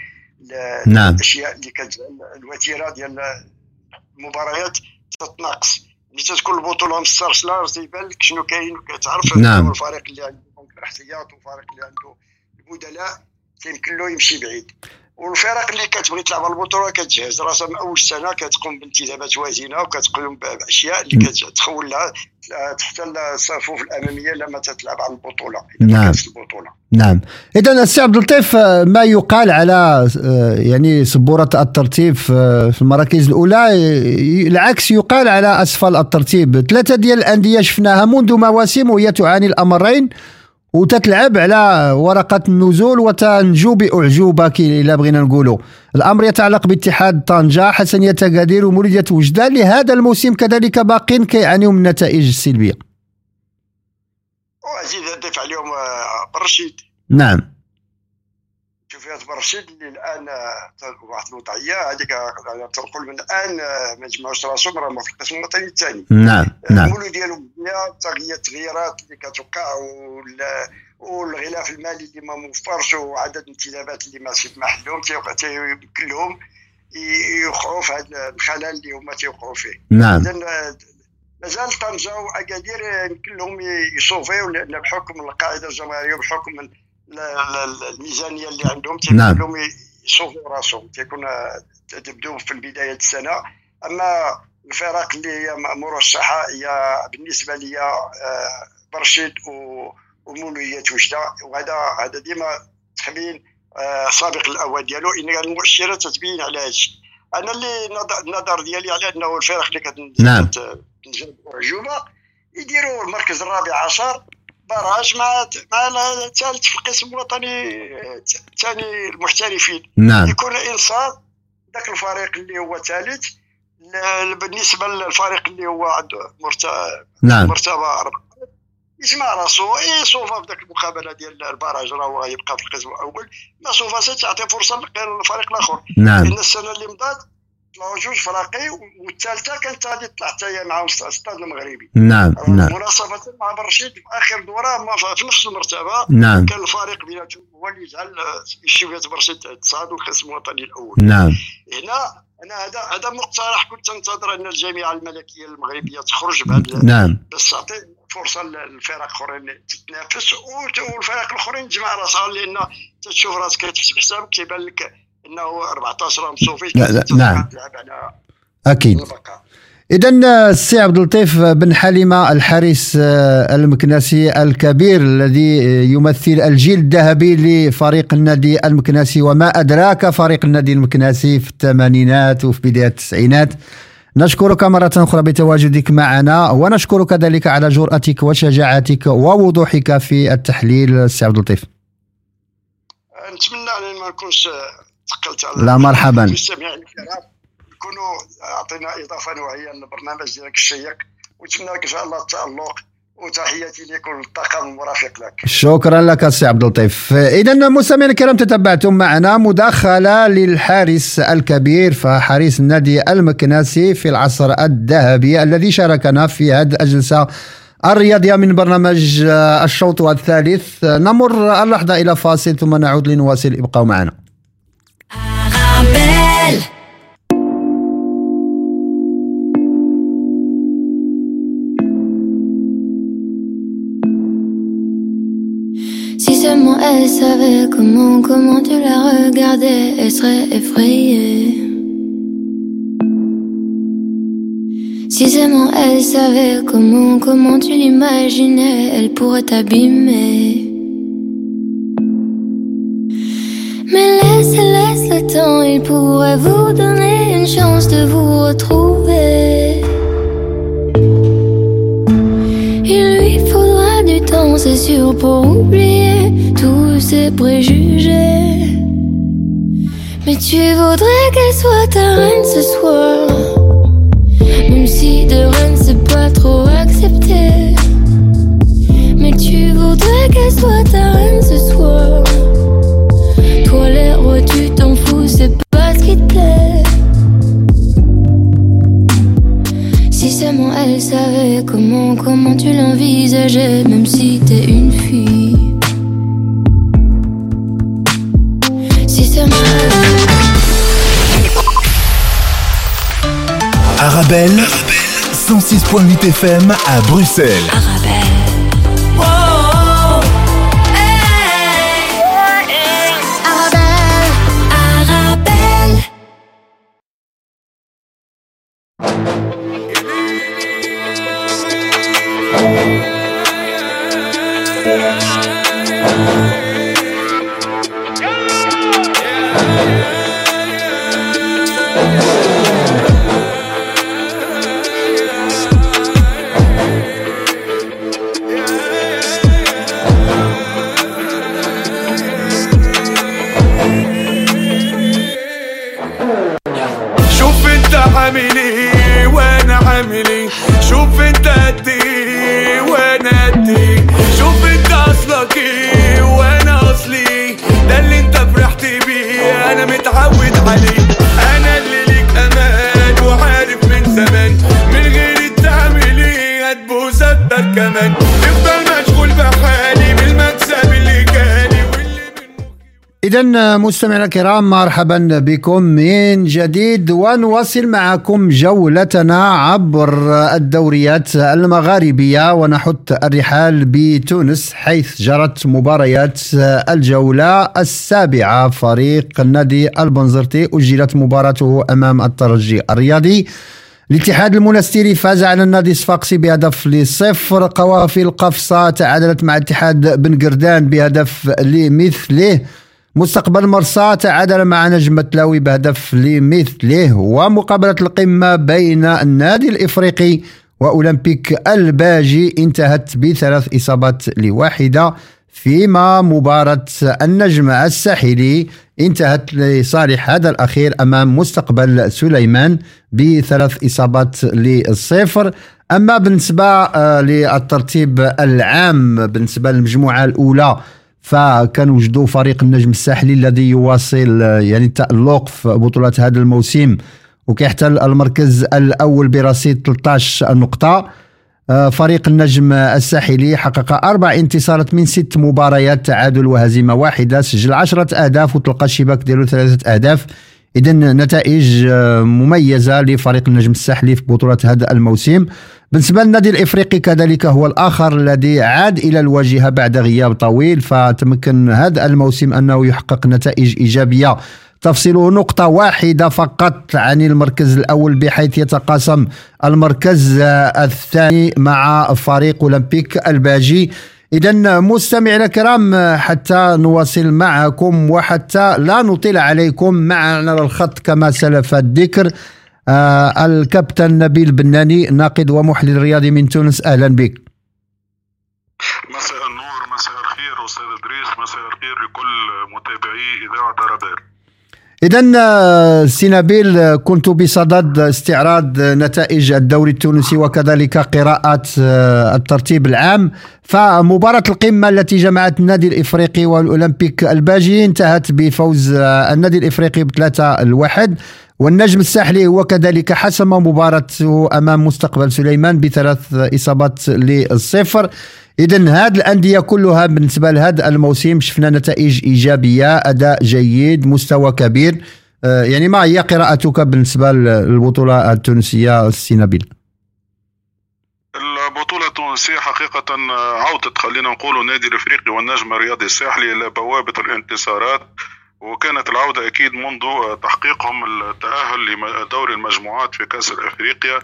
نعم. الأشياء اللي كتجعل الوتيرة ديال المباريات تتناقص ملي تكون البطولة مسترسله تيبان لك شنو كاين وكتعرف نعم. الفريق اللي عنده الاحتياط والفريق اللي عنده البدلاء كيمكن له يمشي بعيد والفرق اللي كتبغي تلعب على البطوله كتجهز راسها من اول السنة كتقوم بانتدابات وازنه وكتقوم بأشياء اللي كتخول لها تحت الصفوف الأمامية لما تتلعب على البطولة نعم. البطولة. نعم. اذا السي عبد اللطيف آه، ما يقال على آه، يعني سبورة الترتيب في المراكز الأولى العكس يقال على أسفل الترتيب. ثلاثة ديال الأندية شفناها منذ مواسم وهي تعاني الأمرين. وتتلعب على ورقة النزول وتنجو بأعجوبة كي إلا بغينا نقولوا. الأمر يتعلق باتحاد طنجة حسنية أكادير ومولودية وجدان لهذا الموسم كذلك باقين كيعانيوا من النتائج السلبية. وازيد نضيف عليهم آه، برشيد نعم. شوفيات برشيد اللي الان آه، واحد الوضعية هذيك آه، تنقول من الآن آه، ما جمعوش راسهم راهم في القسم الوطني الثاني. نعم نعم. المولود ديالهم هي تغيير التغييرات اللي كتوقع وال- والغلاف المالي اللي ما موفرش وعدد الانتدابات اللي ما في محلهم تيمكن لهم يوقعوا في هذا الخلل اللي هما تيوقعوا فيه. نعم. اذا مازال طنجة وأكادير يمكن لهم يصوفيو لأن بحكم القاعدة الجماهيرية وبحكم الميزانية اللي عندهم نعم. تيكون لهم يصوفوا راسهم تيكون تبدو في البداية السنة أما الفرق اللي هي مرشحه هي بالنسبة لي آه، برشيد و- ومولوية وجدة وهذا هذا ديما تخمين آه، سابق الأول ديالو إن المؤشرات تتبين على هذا الشيء أنا اللي نظ- النظر ديالي على أنه الفرق اللي كتنجم نعم. اعجوبه يديروا المركز الرابع عشر باراج مع مع الثالث في القسم الوطني الثاني المحترفين. نعم. يكون انصاف ذاك الفريق اللي هو ثالث بالنسبة للفريق اللي هو عنده مرتبه نعم. مرتبه أربعة يسمع راسو. اي صوفا في ذاك المقابلة ديال البراج راهو يبقى في القسم الأول. ما صوفا تعطي فرصة للفريق الآخر. نعم. لأن السنة اللي مضات طلعوا جوج فراقي والثالثة كانت غادي تطلع حتى هي معاهم ستاد المغربي. نعم نعم. مناصفة مع برشيد في آخر دورة ما في نفس المرتبة. نعم. كان الفريق بيناتهم هو اللي جعل شوية برشيد تصعد القسم الوطني الأول. نعم. هنا أنا هذا هذا مقترح. كنت انتظر أن الجامعة الملكية المغربية تخرج بهذا نعم. بس تعطي فرصة للفرق الاخرين تتنافس. والفرق الآخرين تجمع راسها لأن تشوف راسك تحسب حسابك كيبان لك إنه 14 راه مصوفي لا، لا، نعم. تلعب على البقاء إذا السي عبد اللطيف بن حليمة الحارس آه، المكناسي الكبير الذي يمثل الجيل الذهبي لفريق النادي المكناسي. وما أدراك فريق النادي المكناسي في الثمانينات وفي بداية التسعينات؟ نشكرك مرة أخرى بتواجدك معنا ونشكرك كذلك على جرأتك وشجاعتك ووضوحك في التحليل السي عبد اللطيف. نتمنى أن ما نكونش ثقلت على لا، مرحباً. المستمعين الكرام يكونوا أعطينا إضافة نوعية للبرنامج ديالك الشيق ونتمنى لك إن شاء الله التألق وتحياتي لك وللطاقم المرافق لك. شكرا لك سي عبد اللطيف. اذا مستمعينا الكرام تتبعتم معنا مداخلة للحارس الكبير فحارس النادي المكناسي في العصر الذهبي الذي شاركنا في هذه الجلسة الرياضية من برنامج آه، الشوط الثالث. نمر اللحظة إلى فاصل ثم نعود لنواصل. ابقوا معنا. Si seulement elle savait comment, comment tu la regardais, elle serait effrayée. Si seulement elle savait comment, comment tu l'imaginais, elle pourrait t'abîmer. Mais laisse, le temps, il pourrait vous donner une chance de vous retrouver. Il lui faudra du temps, c'est sûr, pour oublier tous ses préjugés. Mais tu voudrais qu'elle soit ta reine ce soir. Même si de reine c'est pas trop accepté. Mais tu voudrais qu'elle soit ta reine ce soir. Rois, tu t'en fous, c'est pas ce qui te plaît. Si seulement elle savait comment, comment tu l'envisageais, même si t'es une fille. Si seulement Arabelle, 106.8 FM à Bruxelles. Arabelle. إذا مستمعينا الكرام مرحبا بكم من جديد ونواصل معكم جولتنا عبر الدوريات المغاربية ونحط الرحال بتونس حيث جرت مباريات الجولة السابعة. فريق النادي البنزرتي أجلت مباراته أمام الترجي الرياضي. الاتحاد المنستيري فاز على النادي الصفاقسي بهدف لصفر. قوافل قفصة تعادلت مع اتحاد بن قردان بهدف لمثله. مستقبل مرسى تعادل مع نجم التلاوي بهدف لمثله. ومقابلة القمة بين النادي الإفريقي وأولمبيك الباجي انتهت بثلاث إصابات لواحدة. فيما مباراة النجم الساحلي. انتهت لصالح هذا الأخير أمام مستقبل سليمان بثلاث إصابات للصفر أما بالنسبة آه، للترتيب العام بالنسبة للمجموعة الأولى فكان وجدوا فريق النجم الساحلي الذي يواصل آه، يعني التألق في بطولة هذا الموسم وكيحتل المركز الأول برصيد 13 نقطة. فريق النجم الساحلي حقق أربع انتصارات من ست مباريات تعادل وهزيمة واحدة سجل عشرة أهداف وتلقى الشباك ديالو ثلاثة أهداف. إذا نتائج آه، مميزة لفريق النجم الساحلي في بطولة هذا الموسم. بالنسبة للنادي الإفريقي كذلك هو الآخر الذي عاد إلى الواجهة بعد غياب طويل فتمكن هذا الموسم أنه يحقق نتائج إيجابية. تفصله نقطة واحدة فقط عن المركز الأول بحيث يتقاسم المركز الثاني مع فريق أولمبيك الباجي. إذا مستمعينا الكرام حتى نواصل معكم وحتى لا نطيل عليكم معنا الخط كما سلف الذكر آه الكابتن نبيل بناني ناقد ومحلل رياضي من تونس. أهلا بك. إذا سينابيل آه، كنت بصدد استعراض آه، نتائج الدوري التونسي وكذلك قراءة آه، الترتيب العام. فمباراة القمة التي جمعت النادي الإفريقي والأولمبيك الباجي انتهت بفوز آه، النادي الإفريقي بثلاثة الواحد والنجم الساحلي هو كذلك حسم مباراته أمام مستقبل سليمان بثلاث إصابات للصفر إذا هذه الأندية كلها بالنسبة لهذا الموسم شفنا نتائج إيجابية أداء جيد مستوى كبير. آه، يعني ما هي قراءتك بالنسبة للبطولة التونسية السينابيل البطولة التونسية حقيقة عودت خلينا نقول النادي الإفريقي والنجم الرياضي الساحلي إلى بوابة الانتصارات. وكانت العودة أكيد منذ تحقيقهم التأهل لدوري المجموعات في كأس افريقيا آه،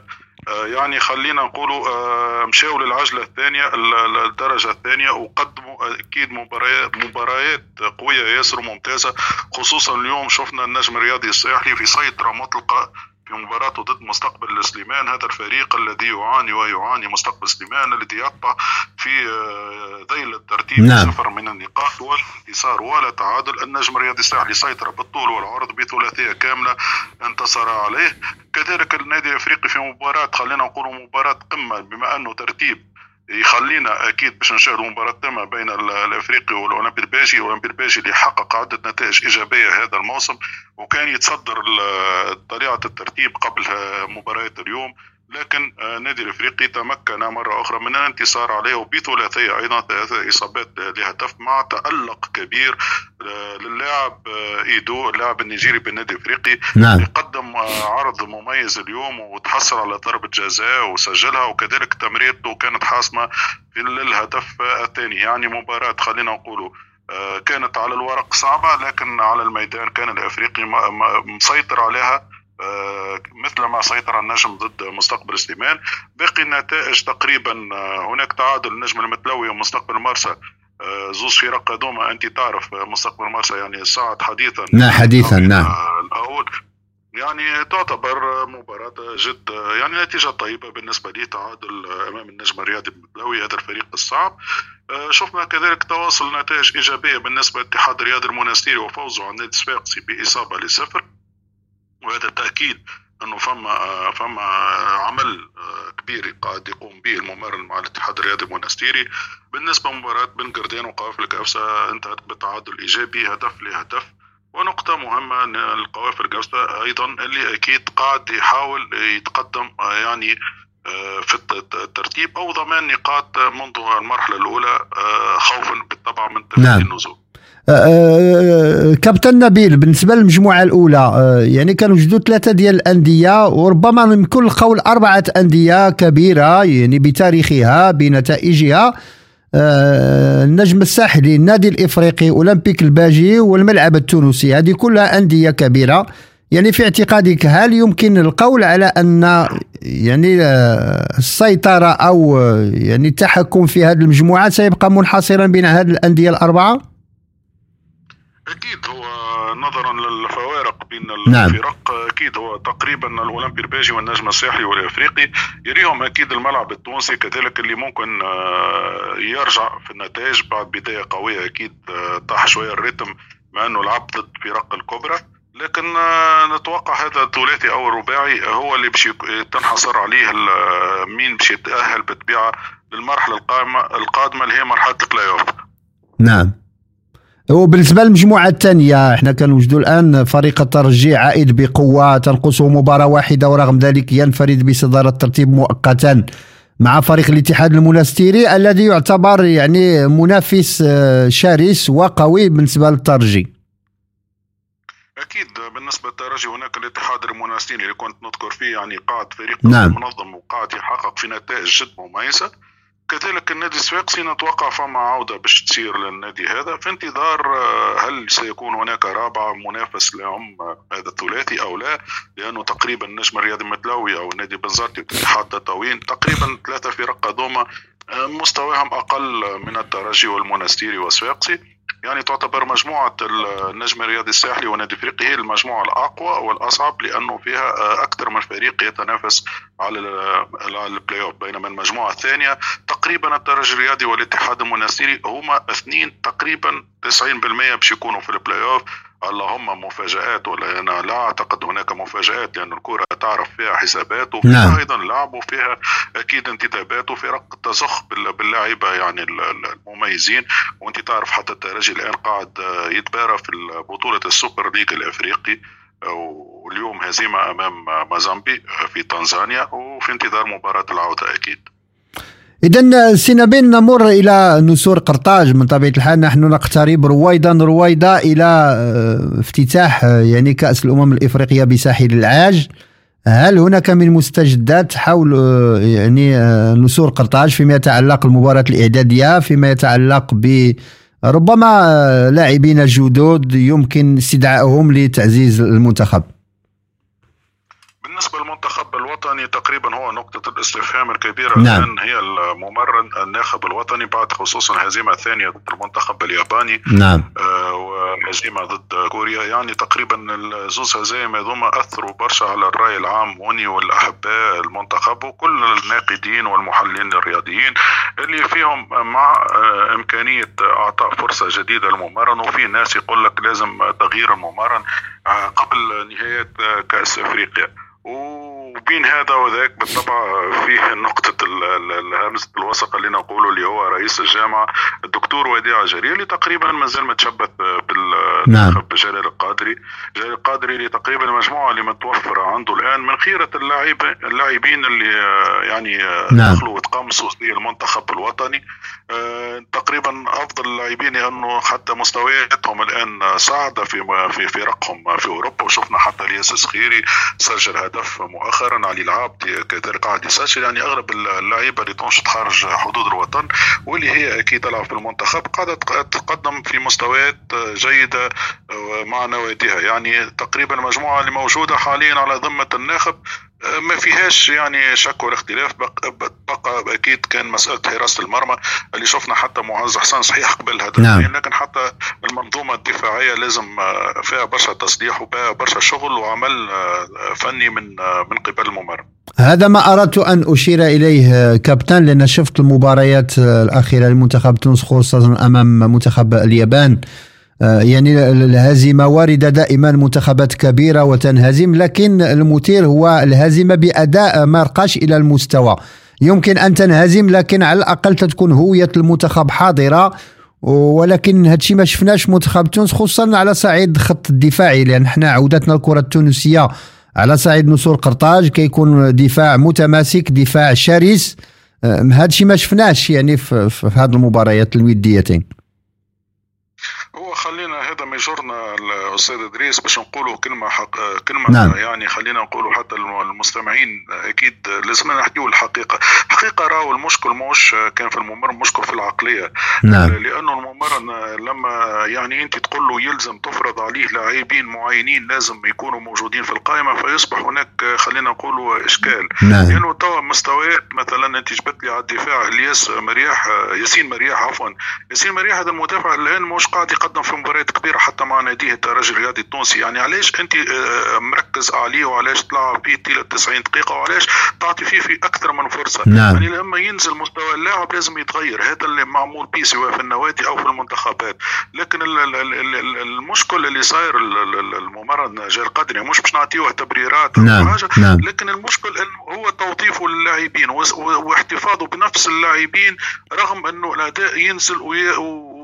يعني خلينا نقولوا آه، مشاو للعجلة الثانية ال- الدرجة الثانية وقدموا أكيد مباريات مباريات قوية ياسر وممتازة خصوصا اليوم شفنا النجم الرياضي الساحلي في سيطرة مطلقة في مباراته ضد مستقبل سليمان هذا الفريق الذي يعاني ويعاني مستقبل سليمان الذي يقطع في آه، ذيل الترتيب نعم. صفر من النقاط ولا انتصار ولا تعادل النجم الرياضي الساحلي سيطر بالطول والعرض بثلاثية كاملة انتصر عليه كذلك النادي الأفريقي في مباراة خلينا نقول مباراة قمة بما أنه ترتيب يخلينا أكيد باش نشاهدوا مباراة قمه بين ال- الأفريقي والاولمبي الباجي الاولمبي الباجي اللي حقق عدة نتائج إيجابية هذا الموسم وكان يتصدر طليعة الترتيب قبل آه، مباريات اليوم لكن آه، النادي الأفريقي تمكن مرة أخرى من الانتصار عليه وبثلاثيه أيضا ثلاثة إصابات لهدف مع تألق كبير آه، للاعب آه، إيدو اللاعب النيجيري بالنادي الأفريقي نعم. قدم آه، عرض مميز اليوم وتحصل على ضربة جزاء وسجلها وكذلك تمريرته كانت حاسمة في الهدف الثاني. يعني مباراة خلينا نقول آه، كانت على الورق صعبة لكن على الميدان كان الأفريقي مسيطر عليها آه، مثل ما سيطر النجم ضد مستقبل سليمان. باقي النتائج تقريبا هناك تعادل النجم المتلوي ومستقبل مرسى زوز فرق هذوما أنت تعرف مستقبل مرسى يعني صعد حديثا. نعم حديثا نعم. يعني تعتبر مباراة جد يعني نتيجة طيبة بالنسبة لي تعادل أمام النجم الرياضي المتلوي هذا الفريق الصعب. آه، شفنا كذلك تواصل نتائج إيجابية بالنسبة للاتحاد الرياضي المنستيري وفوزه على النادي الصفاقسي بإصابة لصفر. وهذا تأكيد أنه فما آه، فما آه، عمل كبير قاعد يقوم به الممرن مع الاتحاد الرياضي المنستيري بالنسبة لمباراة بن قردان وقوافل الكبسة انتهت بتعادل إيجابي هدف لهدف. ونقطة مهمة أن القوافل الجوسة أيضا اللي أكيد قاعد يحاول يتقدم يعني آه، في الت- الترتيب أو ضمان نقاط منذ المرحلة الأولى آه، خوفا بالطبع من نعم. النزول آه، آه، كابتن نبيل بالنسبة للمجموعة الأولى آه، يعني كانوا وجدوا ثلاثة ديال الأندية وربما من كل قول أربعة أندية كبيرة يعني بتاريخها بنتائجها النجم الساحلي النادي الإفريقي أولمبيك الباجي والملعب التونسي هذه كلها أندية كبيرة يعني في اعتقادك هل يمكن القول على أن يعني آه، السيطرة أو آه، يعني التحكم في هذه المجموعه سيبقى منحصرا بين هذه الأندية الأربعة؟ أكيد هو نظرا للفوارق بين نعم. الفرق. أكيد هو تقريبا الأولمبي الباجي والنجم الساحلي والأفريقي. يريهم أكيد الملعب التونسي كذلك اللي ممكن آه، يرجع في النتائج بعد بداية قوية. أكيد آه، طاح شوية الريتم مع أنه لعب ضد فرق الكبرى. لكن آه، نتوقع هذا الثلاثي أو الرباعي هو اللي باش تنحصر عليه مين باش يتأهل بالطبيعة للمرحلة القادمة القادمة اللي هي مرحلة البلاي نعم. وبالنسبه للمجموعة الثانية إحنا كنوجدوا الآن فريق الترجي عائد بقوة تنقصه مباراة واحدة ورغم ذلك ينفرد بصدارة الترتيب مؤقتا مع فريق الاتحاد المنستيري الذي يعتبر يعني منافس آه، شرس وقوي بالنسبة للترجي أكيد بالنسبة للترجي هناك الاتحاد المنافسين اللي كنت نذكر فيه يعني قاعد فريق نعم. منظم وقاعد يحقق في نتائج جد مميزة كذلك النادي الصفاقسي نتوقع فما عودة باش تصير للنادي هذا. في انتظار آه، هل سيكون هناك رابعه منافس لهم هذا الثلاثي أو لا؟ لأنه تقريبا النجم الرياضي المتلوي أو النادي بنزرتي والاتحاد تطاوين تقريبا ثلاثة فرق هذوما آه، مستواهم أقل من الترجي والمنستيري والصفاقسي يعني تعتبر مجموعة النجم الرياضي الساحلي والنادي الافريقي هي المجموعة الأقوى والأصعب لأنه فيها أكثر من فريق يتنافس على ال- على البلاي اوف بينما المجموعة الثانية تقريبا الترجي الرياضي والاتحاد المنستيري هما اثنين تقريبا 90% باش يكونوا في البلاي اوف اللهم مفاجآت ولا أنا لا أعتقد هناك مفاجآت لأن الكرة تعرف فيها حسابات وفيها نعم. أيضا لعب وفيها أكيد انتدابات وفرق تزخ بال- باللاعيبة يعني ال- ال- المميزين. وأنت تعرف حتى الترجي الآن قاعد يتبارى في بطولة ال Super League الأفريقي. واليوم هزيمة أمام مازيمبي آه، في تنزانيا وفي انتظار مباراة العودة أكيد. اذا سنبين نمر إلى نسور قرطاج من طبيعة الحال. نحن نقترب رويدا رويدا إلى آه، افتتاح آه، يعني كأس الأمم الإفريقية بساحل العاج. هل هناك من مستجدات حول آه، يعني نسور قرطاج فيما يتعلق المباراه الاعداديه فيما يتعلق ب ربما لاعبين جدد يمكن استدعائهم لتعزيز المنتخب. بالنسبة للمنتخب الوطني تقريبا هو نقطة الاستفهام الكبيرة نعم. الآن هي الممرن الناخب الوطني بعد خصوصا الهزيمة الثانية ضد المنتخب الياباني نعم. آه، هزيمه ضد كوريا. يعني تقريبا الزوز هزايم هذوما أثروا برشا على الرأي العام هوني والأحباء المنتخب وكل الناقدين والمحللين الرياضيين اللي فيهم مع آه، إمكانية إعطاء فرصة جديدة للممرن. وفي ناس يقول لك لازم تغيير الممرن آه، قبل نهاية آه، كأس أفريقيا. وبين هذا وذاك بالطبع فيه نقطة همزة الوسط اللي نقوله اللي هو رئيس الجامعة الدكتور وديع جرير اللي تقريبا مازال متشبث بالنخب نعم. جلال القادري جلال القادري اللي تقريبا المجموعة اللي متوفرة عنده الآن من خيرة اللاعب اللاعبين اللي يعني نعم. دخلوا وتقمصوا في المنتخب الوطني آه، تقريبا أفضل اللاعبين لأنه حتى مستوياتهم الآن صاعدة في في فرقهم في أوروبا وشفنا حتى الياس الصخيري سجل هدف مؤخرا علي العابد كذلك قاعد يسجل يعني أغلب اللعيبة اللي تنشط خارج حدود الوطن واللي هي أكيد تلعب في المنتخب قاعدة تقدم في مستويات جيدة مع نواديها. يعني تقريبا المجموعه اللي موجودة حاليا على ذمة الناخب ما فيهاش يعني شك ولا اختلاف. بقى أكيد كان مسألة حراسة المرمى اللي شفنا حتى معز حسن صحيح قبل هدفين نعم. لكن حتى المنظومة الدفاعية لازم آه، فيها برشا تصليح وفيها برشا شغل وعمل آه، فني من آه، من قبل الممرض هذا ما أردت أن أشير إليه كابتن لأن شفت المباريات الأخيرة لمنتخب تونس خصوصا أمام منتخب اليابان. يعني الهزيمة واردة دائما منتخبات كبيرة وتنهزم لكن المثير هو الهزيمة بأداء ما رقاش إلى المستوى. يمكن أن تنهزم لكن على الأقل تكون هوية المنتخب حاضرة ولكن هادشي ما شفناش منتخب تونس خصوصا على صعيد خط الدفاعي لأن حنا عودتنا الكرة التونسية على صعيد نصور قرطاج كيكون دفاع متماسك دفاع شرس. آه، هادشي ما شفناش يعني في, في هذه المباريات الوديتين. هو خلينا هذا ما يجرنا الأستاذ إدريس باش نقولوا كلمة حق كلمة نعم. يعني خلينا نقولوا حتى المستمعين أكيد لازم نحكيوا الحقيقة حقيقة راهو المشكل مش كان في الممرن مشكل في العقلية نعم. لأنه الممرن لما يعني أنت تقول له يلزم تفرض عليه لاعبين معينين لازم يكونوا موجودين في القائمة فيصبح هناك خلينا نقولوا إشكال نعم. لأنه توا مستويات مثلا أنت جبت لي على الدفاع الياس مرياح ياسين مرياح عفوا ياسين مرياح هذا المدافع الآن مش قاعد يقدم في مباريات كبيرة حتى مع ناديه الترجي الرياضي التونسي يعني علاش أنت آه، مركز عليه وعلاش تلعب فيه طيله 90 دقيقة وعلاش تعطي فيه في أكثر من فرصة نعم. يعني لما ينزل مستوى اللاعب لازم يتغير هذا اللي معمول به سواء في النوادي أو في المنتخبات لكن المشكل اللي صاير الممرض جاي القدري مش باش نعطيوه تبريرات نعم. حاجة نعم. لكن المشكل انه هو توظيفه للاعبين واحتفاظه بنفس اللاعبين رغم إنه الأداء ينزل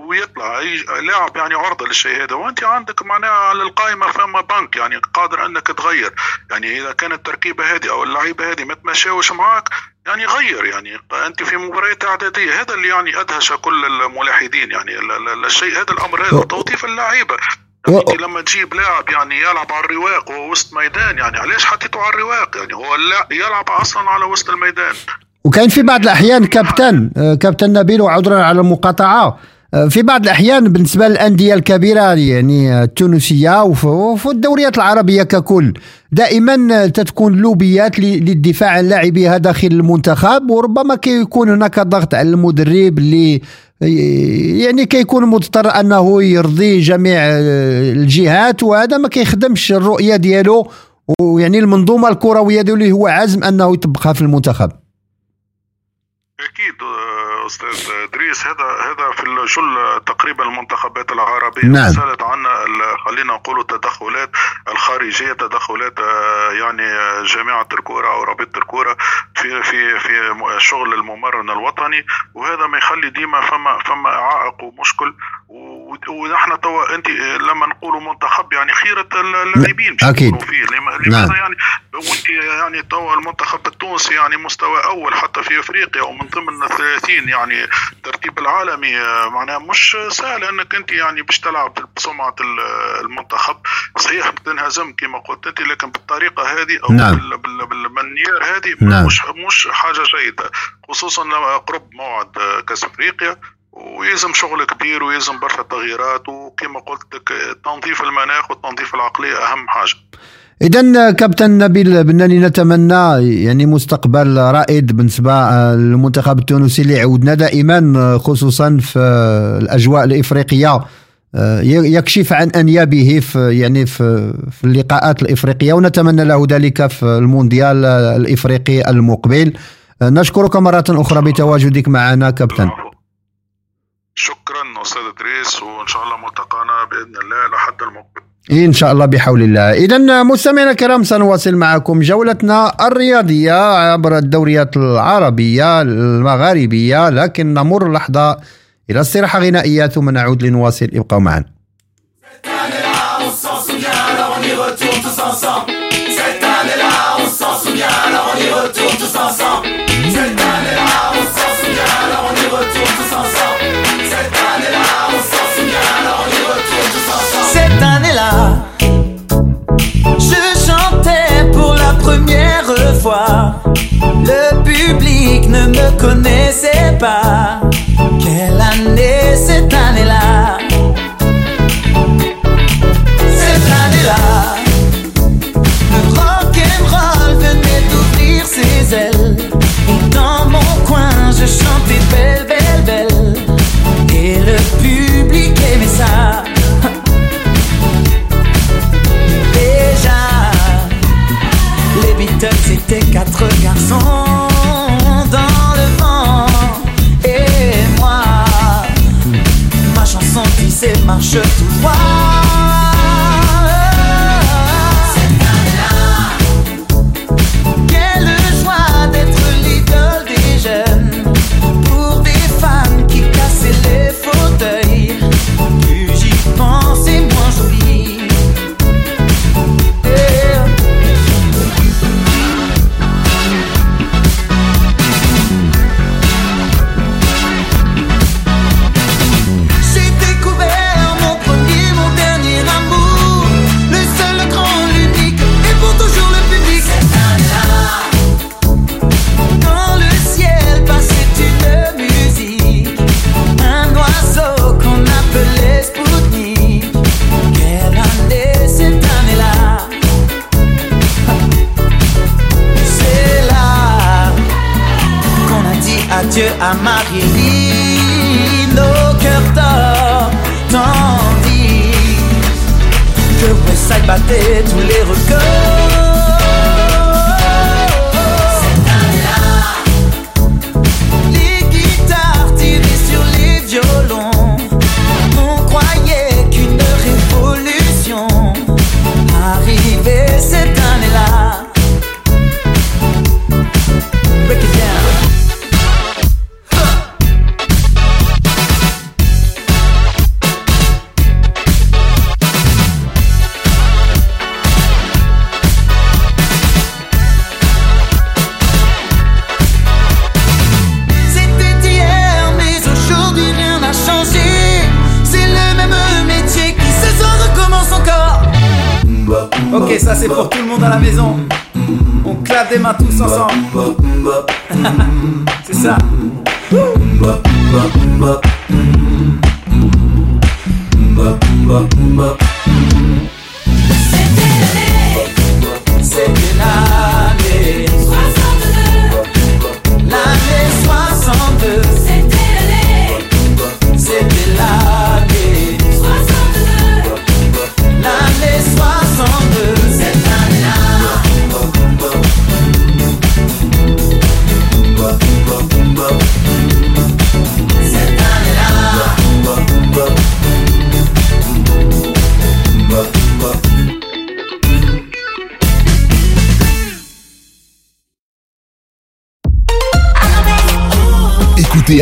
ويطلع لاعب يعني عرضة للشيء هذا. وأنت عندك معناها على القائمة فما بنك يعني قادر أنك تغير. يعني إذا كانت التركيبة هذه أو اللعيبة هذه ما تمشاوش معك يعني غير يعني. أنت في مباريات إعدادية هذا اللي يعني أدهش كل الملاحدين يعني. الشيء هذا الأمر هذا توظيف اللعيبة. يعني أنت لما تجيب لاعب يعني يلعب على الرواق وهو وسط ميدان يعني علاش حطيته على الرواق؟ يعني هو يلعب أصلا على وسط الميدان. وكان في بعض الأحيان كابتن آه، كابتن نبيل وعذرا على المقاطعة. في بعض الأحيان بالنسبة للأندية الكبيرة يعني التونسية وفي الدوريات العربية ككل. دائما تتكون لوبيات للدفاع عن لاعبيها داخل المنتخب وربما كيكون هناك ضغط على المدرب اللي يعني كيكون مضطر أنه يرضي جميع الجهات وهذا ما كيخدمش الرؤية ديالو ويعني المنظومة الكروية ديالو هو عازم أنه يطبقها في المنتخب. أكيد أستاذ ادريس هذا هذا في جل تقريبا المنتخبات العربية نعم. سالت عنا خلينا نقول التدخلات الخارجية تدخلات آه، يعني جامعة الكوره أو رابطه الكوره في في في شغل الممرن الوطني وهذا ما يخلي ديما فما فما عائق ومشكل ونحن توا انت لما نقولوا منتخب يعني خيرة اللاعبين أكيد فيه نعم. يعني وانت يعني توا المنتخب التونسي يعني مستوى أول حتى في أفريقيا ومن ضمن الثلاثين يعني الترتيب العالمي معناها مش سهل إنك انت يعني باش تلعب بسمعة المنتخب صحيح تنهزم كما قلت انت لكن بالطريقة هذه أو نعم. بالمنيير هذه نعم. مش مش حاجة جيدة خصوصا لما قرب موعد كأس أفريقيا ويلزم شغل كبير ويلزم برشا تغييرات وكما قلت لك تنظيف المناخ وتنظيف العقليه أهم حاجة. اذا كابتن نبيل بناني نتمنى يعني مستقبل رائد بالنسبة للمنتخب التونسي اللي عودنا دائما خصوصا في الأجواء الإفريقية. آه، يكشف عن أنيابه في يعني في, اللقاءات الإفريقية ونتمنى له ذلك في المونديال الإفريقي المقبل. نشكرك مرة أخرى بتواجدك معنا كابتن. شكرا أستاذ ادريس وإن شاء الله ملتقانا بإذن الله لحد المقبل. إن شاء الله بحول الله. اذا مستمعينا الكرام سنواصل معكم جولتنا الرياضية عبر الدوريات العربية المغاربية لكن نمر لحظة إلى استراحة غنائية ثم نعود لنواصل. ابقوا معنا. Le public ne me connaissait pas. Quelle année cette année-là? Cette année-là, le rock'n'roll venait d'ouvrir ses ailes. Et dans mon coin, je chantais belle, belle, belle. Et le public aimait ça. Quatre garçons dans le vent. Et moi, ma chanson disait marche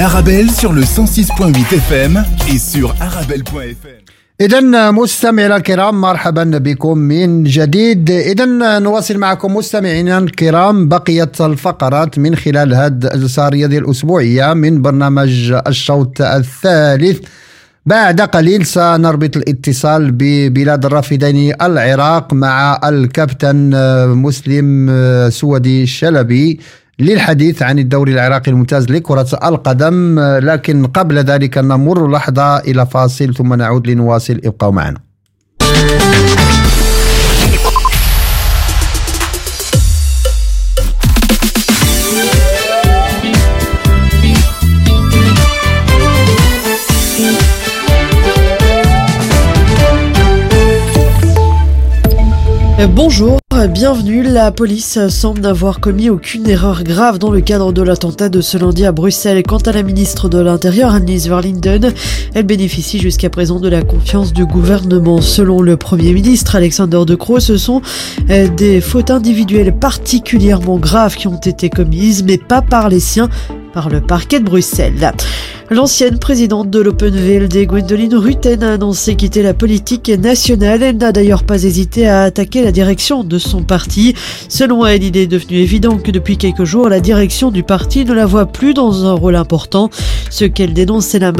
Arabelle sur le 106.8 FM et sur arabelle.fm إذا مستمعينا الكرام مرحبا بكم من جديد. إذا نواصل معكم مستمعينا الكرام بقية الفقرات من خلال هذه الجلسة الرياضية الأسبوعية من برنامج الشوط الثالث. بعد قليل سنربط الاتصال ببلاد الرافدين العراق مع الكابتن مسلم سودي الشلبي للحديث عن الدوري العراقي الممتاز لكرة القدم آه، لكن قبل ذلك نمر لحظة إلى فاصل ثم نعود لنواصل ابقوا معنا euh, Bonjour. Bienvenue. La police semble n'avoir commis aucune erreur grave dans le cadre de l'attentat de ce lundi à Bruxelles. Quant à la ministre de l'Intérieur, Annelies Verlinden, elle bénéficie jusqu'à présent de la confiance du gouvernement. Selon le Premier ministre Alexander De Croo, ce sont euh, des fautes individuelles particulièrement graves qui ont été commises, mais pas par les siens, par le parquet de Bruxelles. L'ancienne présidente de l'Open VLD, Gwendoline Rutten, a annoncé quitter la politique nationale. Elle n'a d'ailleurs pas hésité à attaquer la direction de son parti. Selon elle, il est devenu évident que depuis quelques jours, la direction du parti ne la voit plus dans un rôle important. Ce qu'elle dénonce, c'est la manière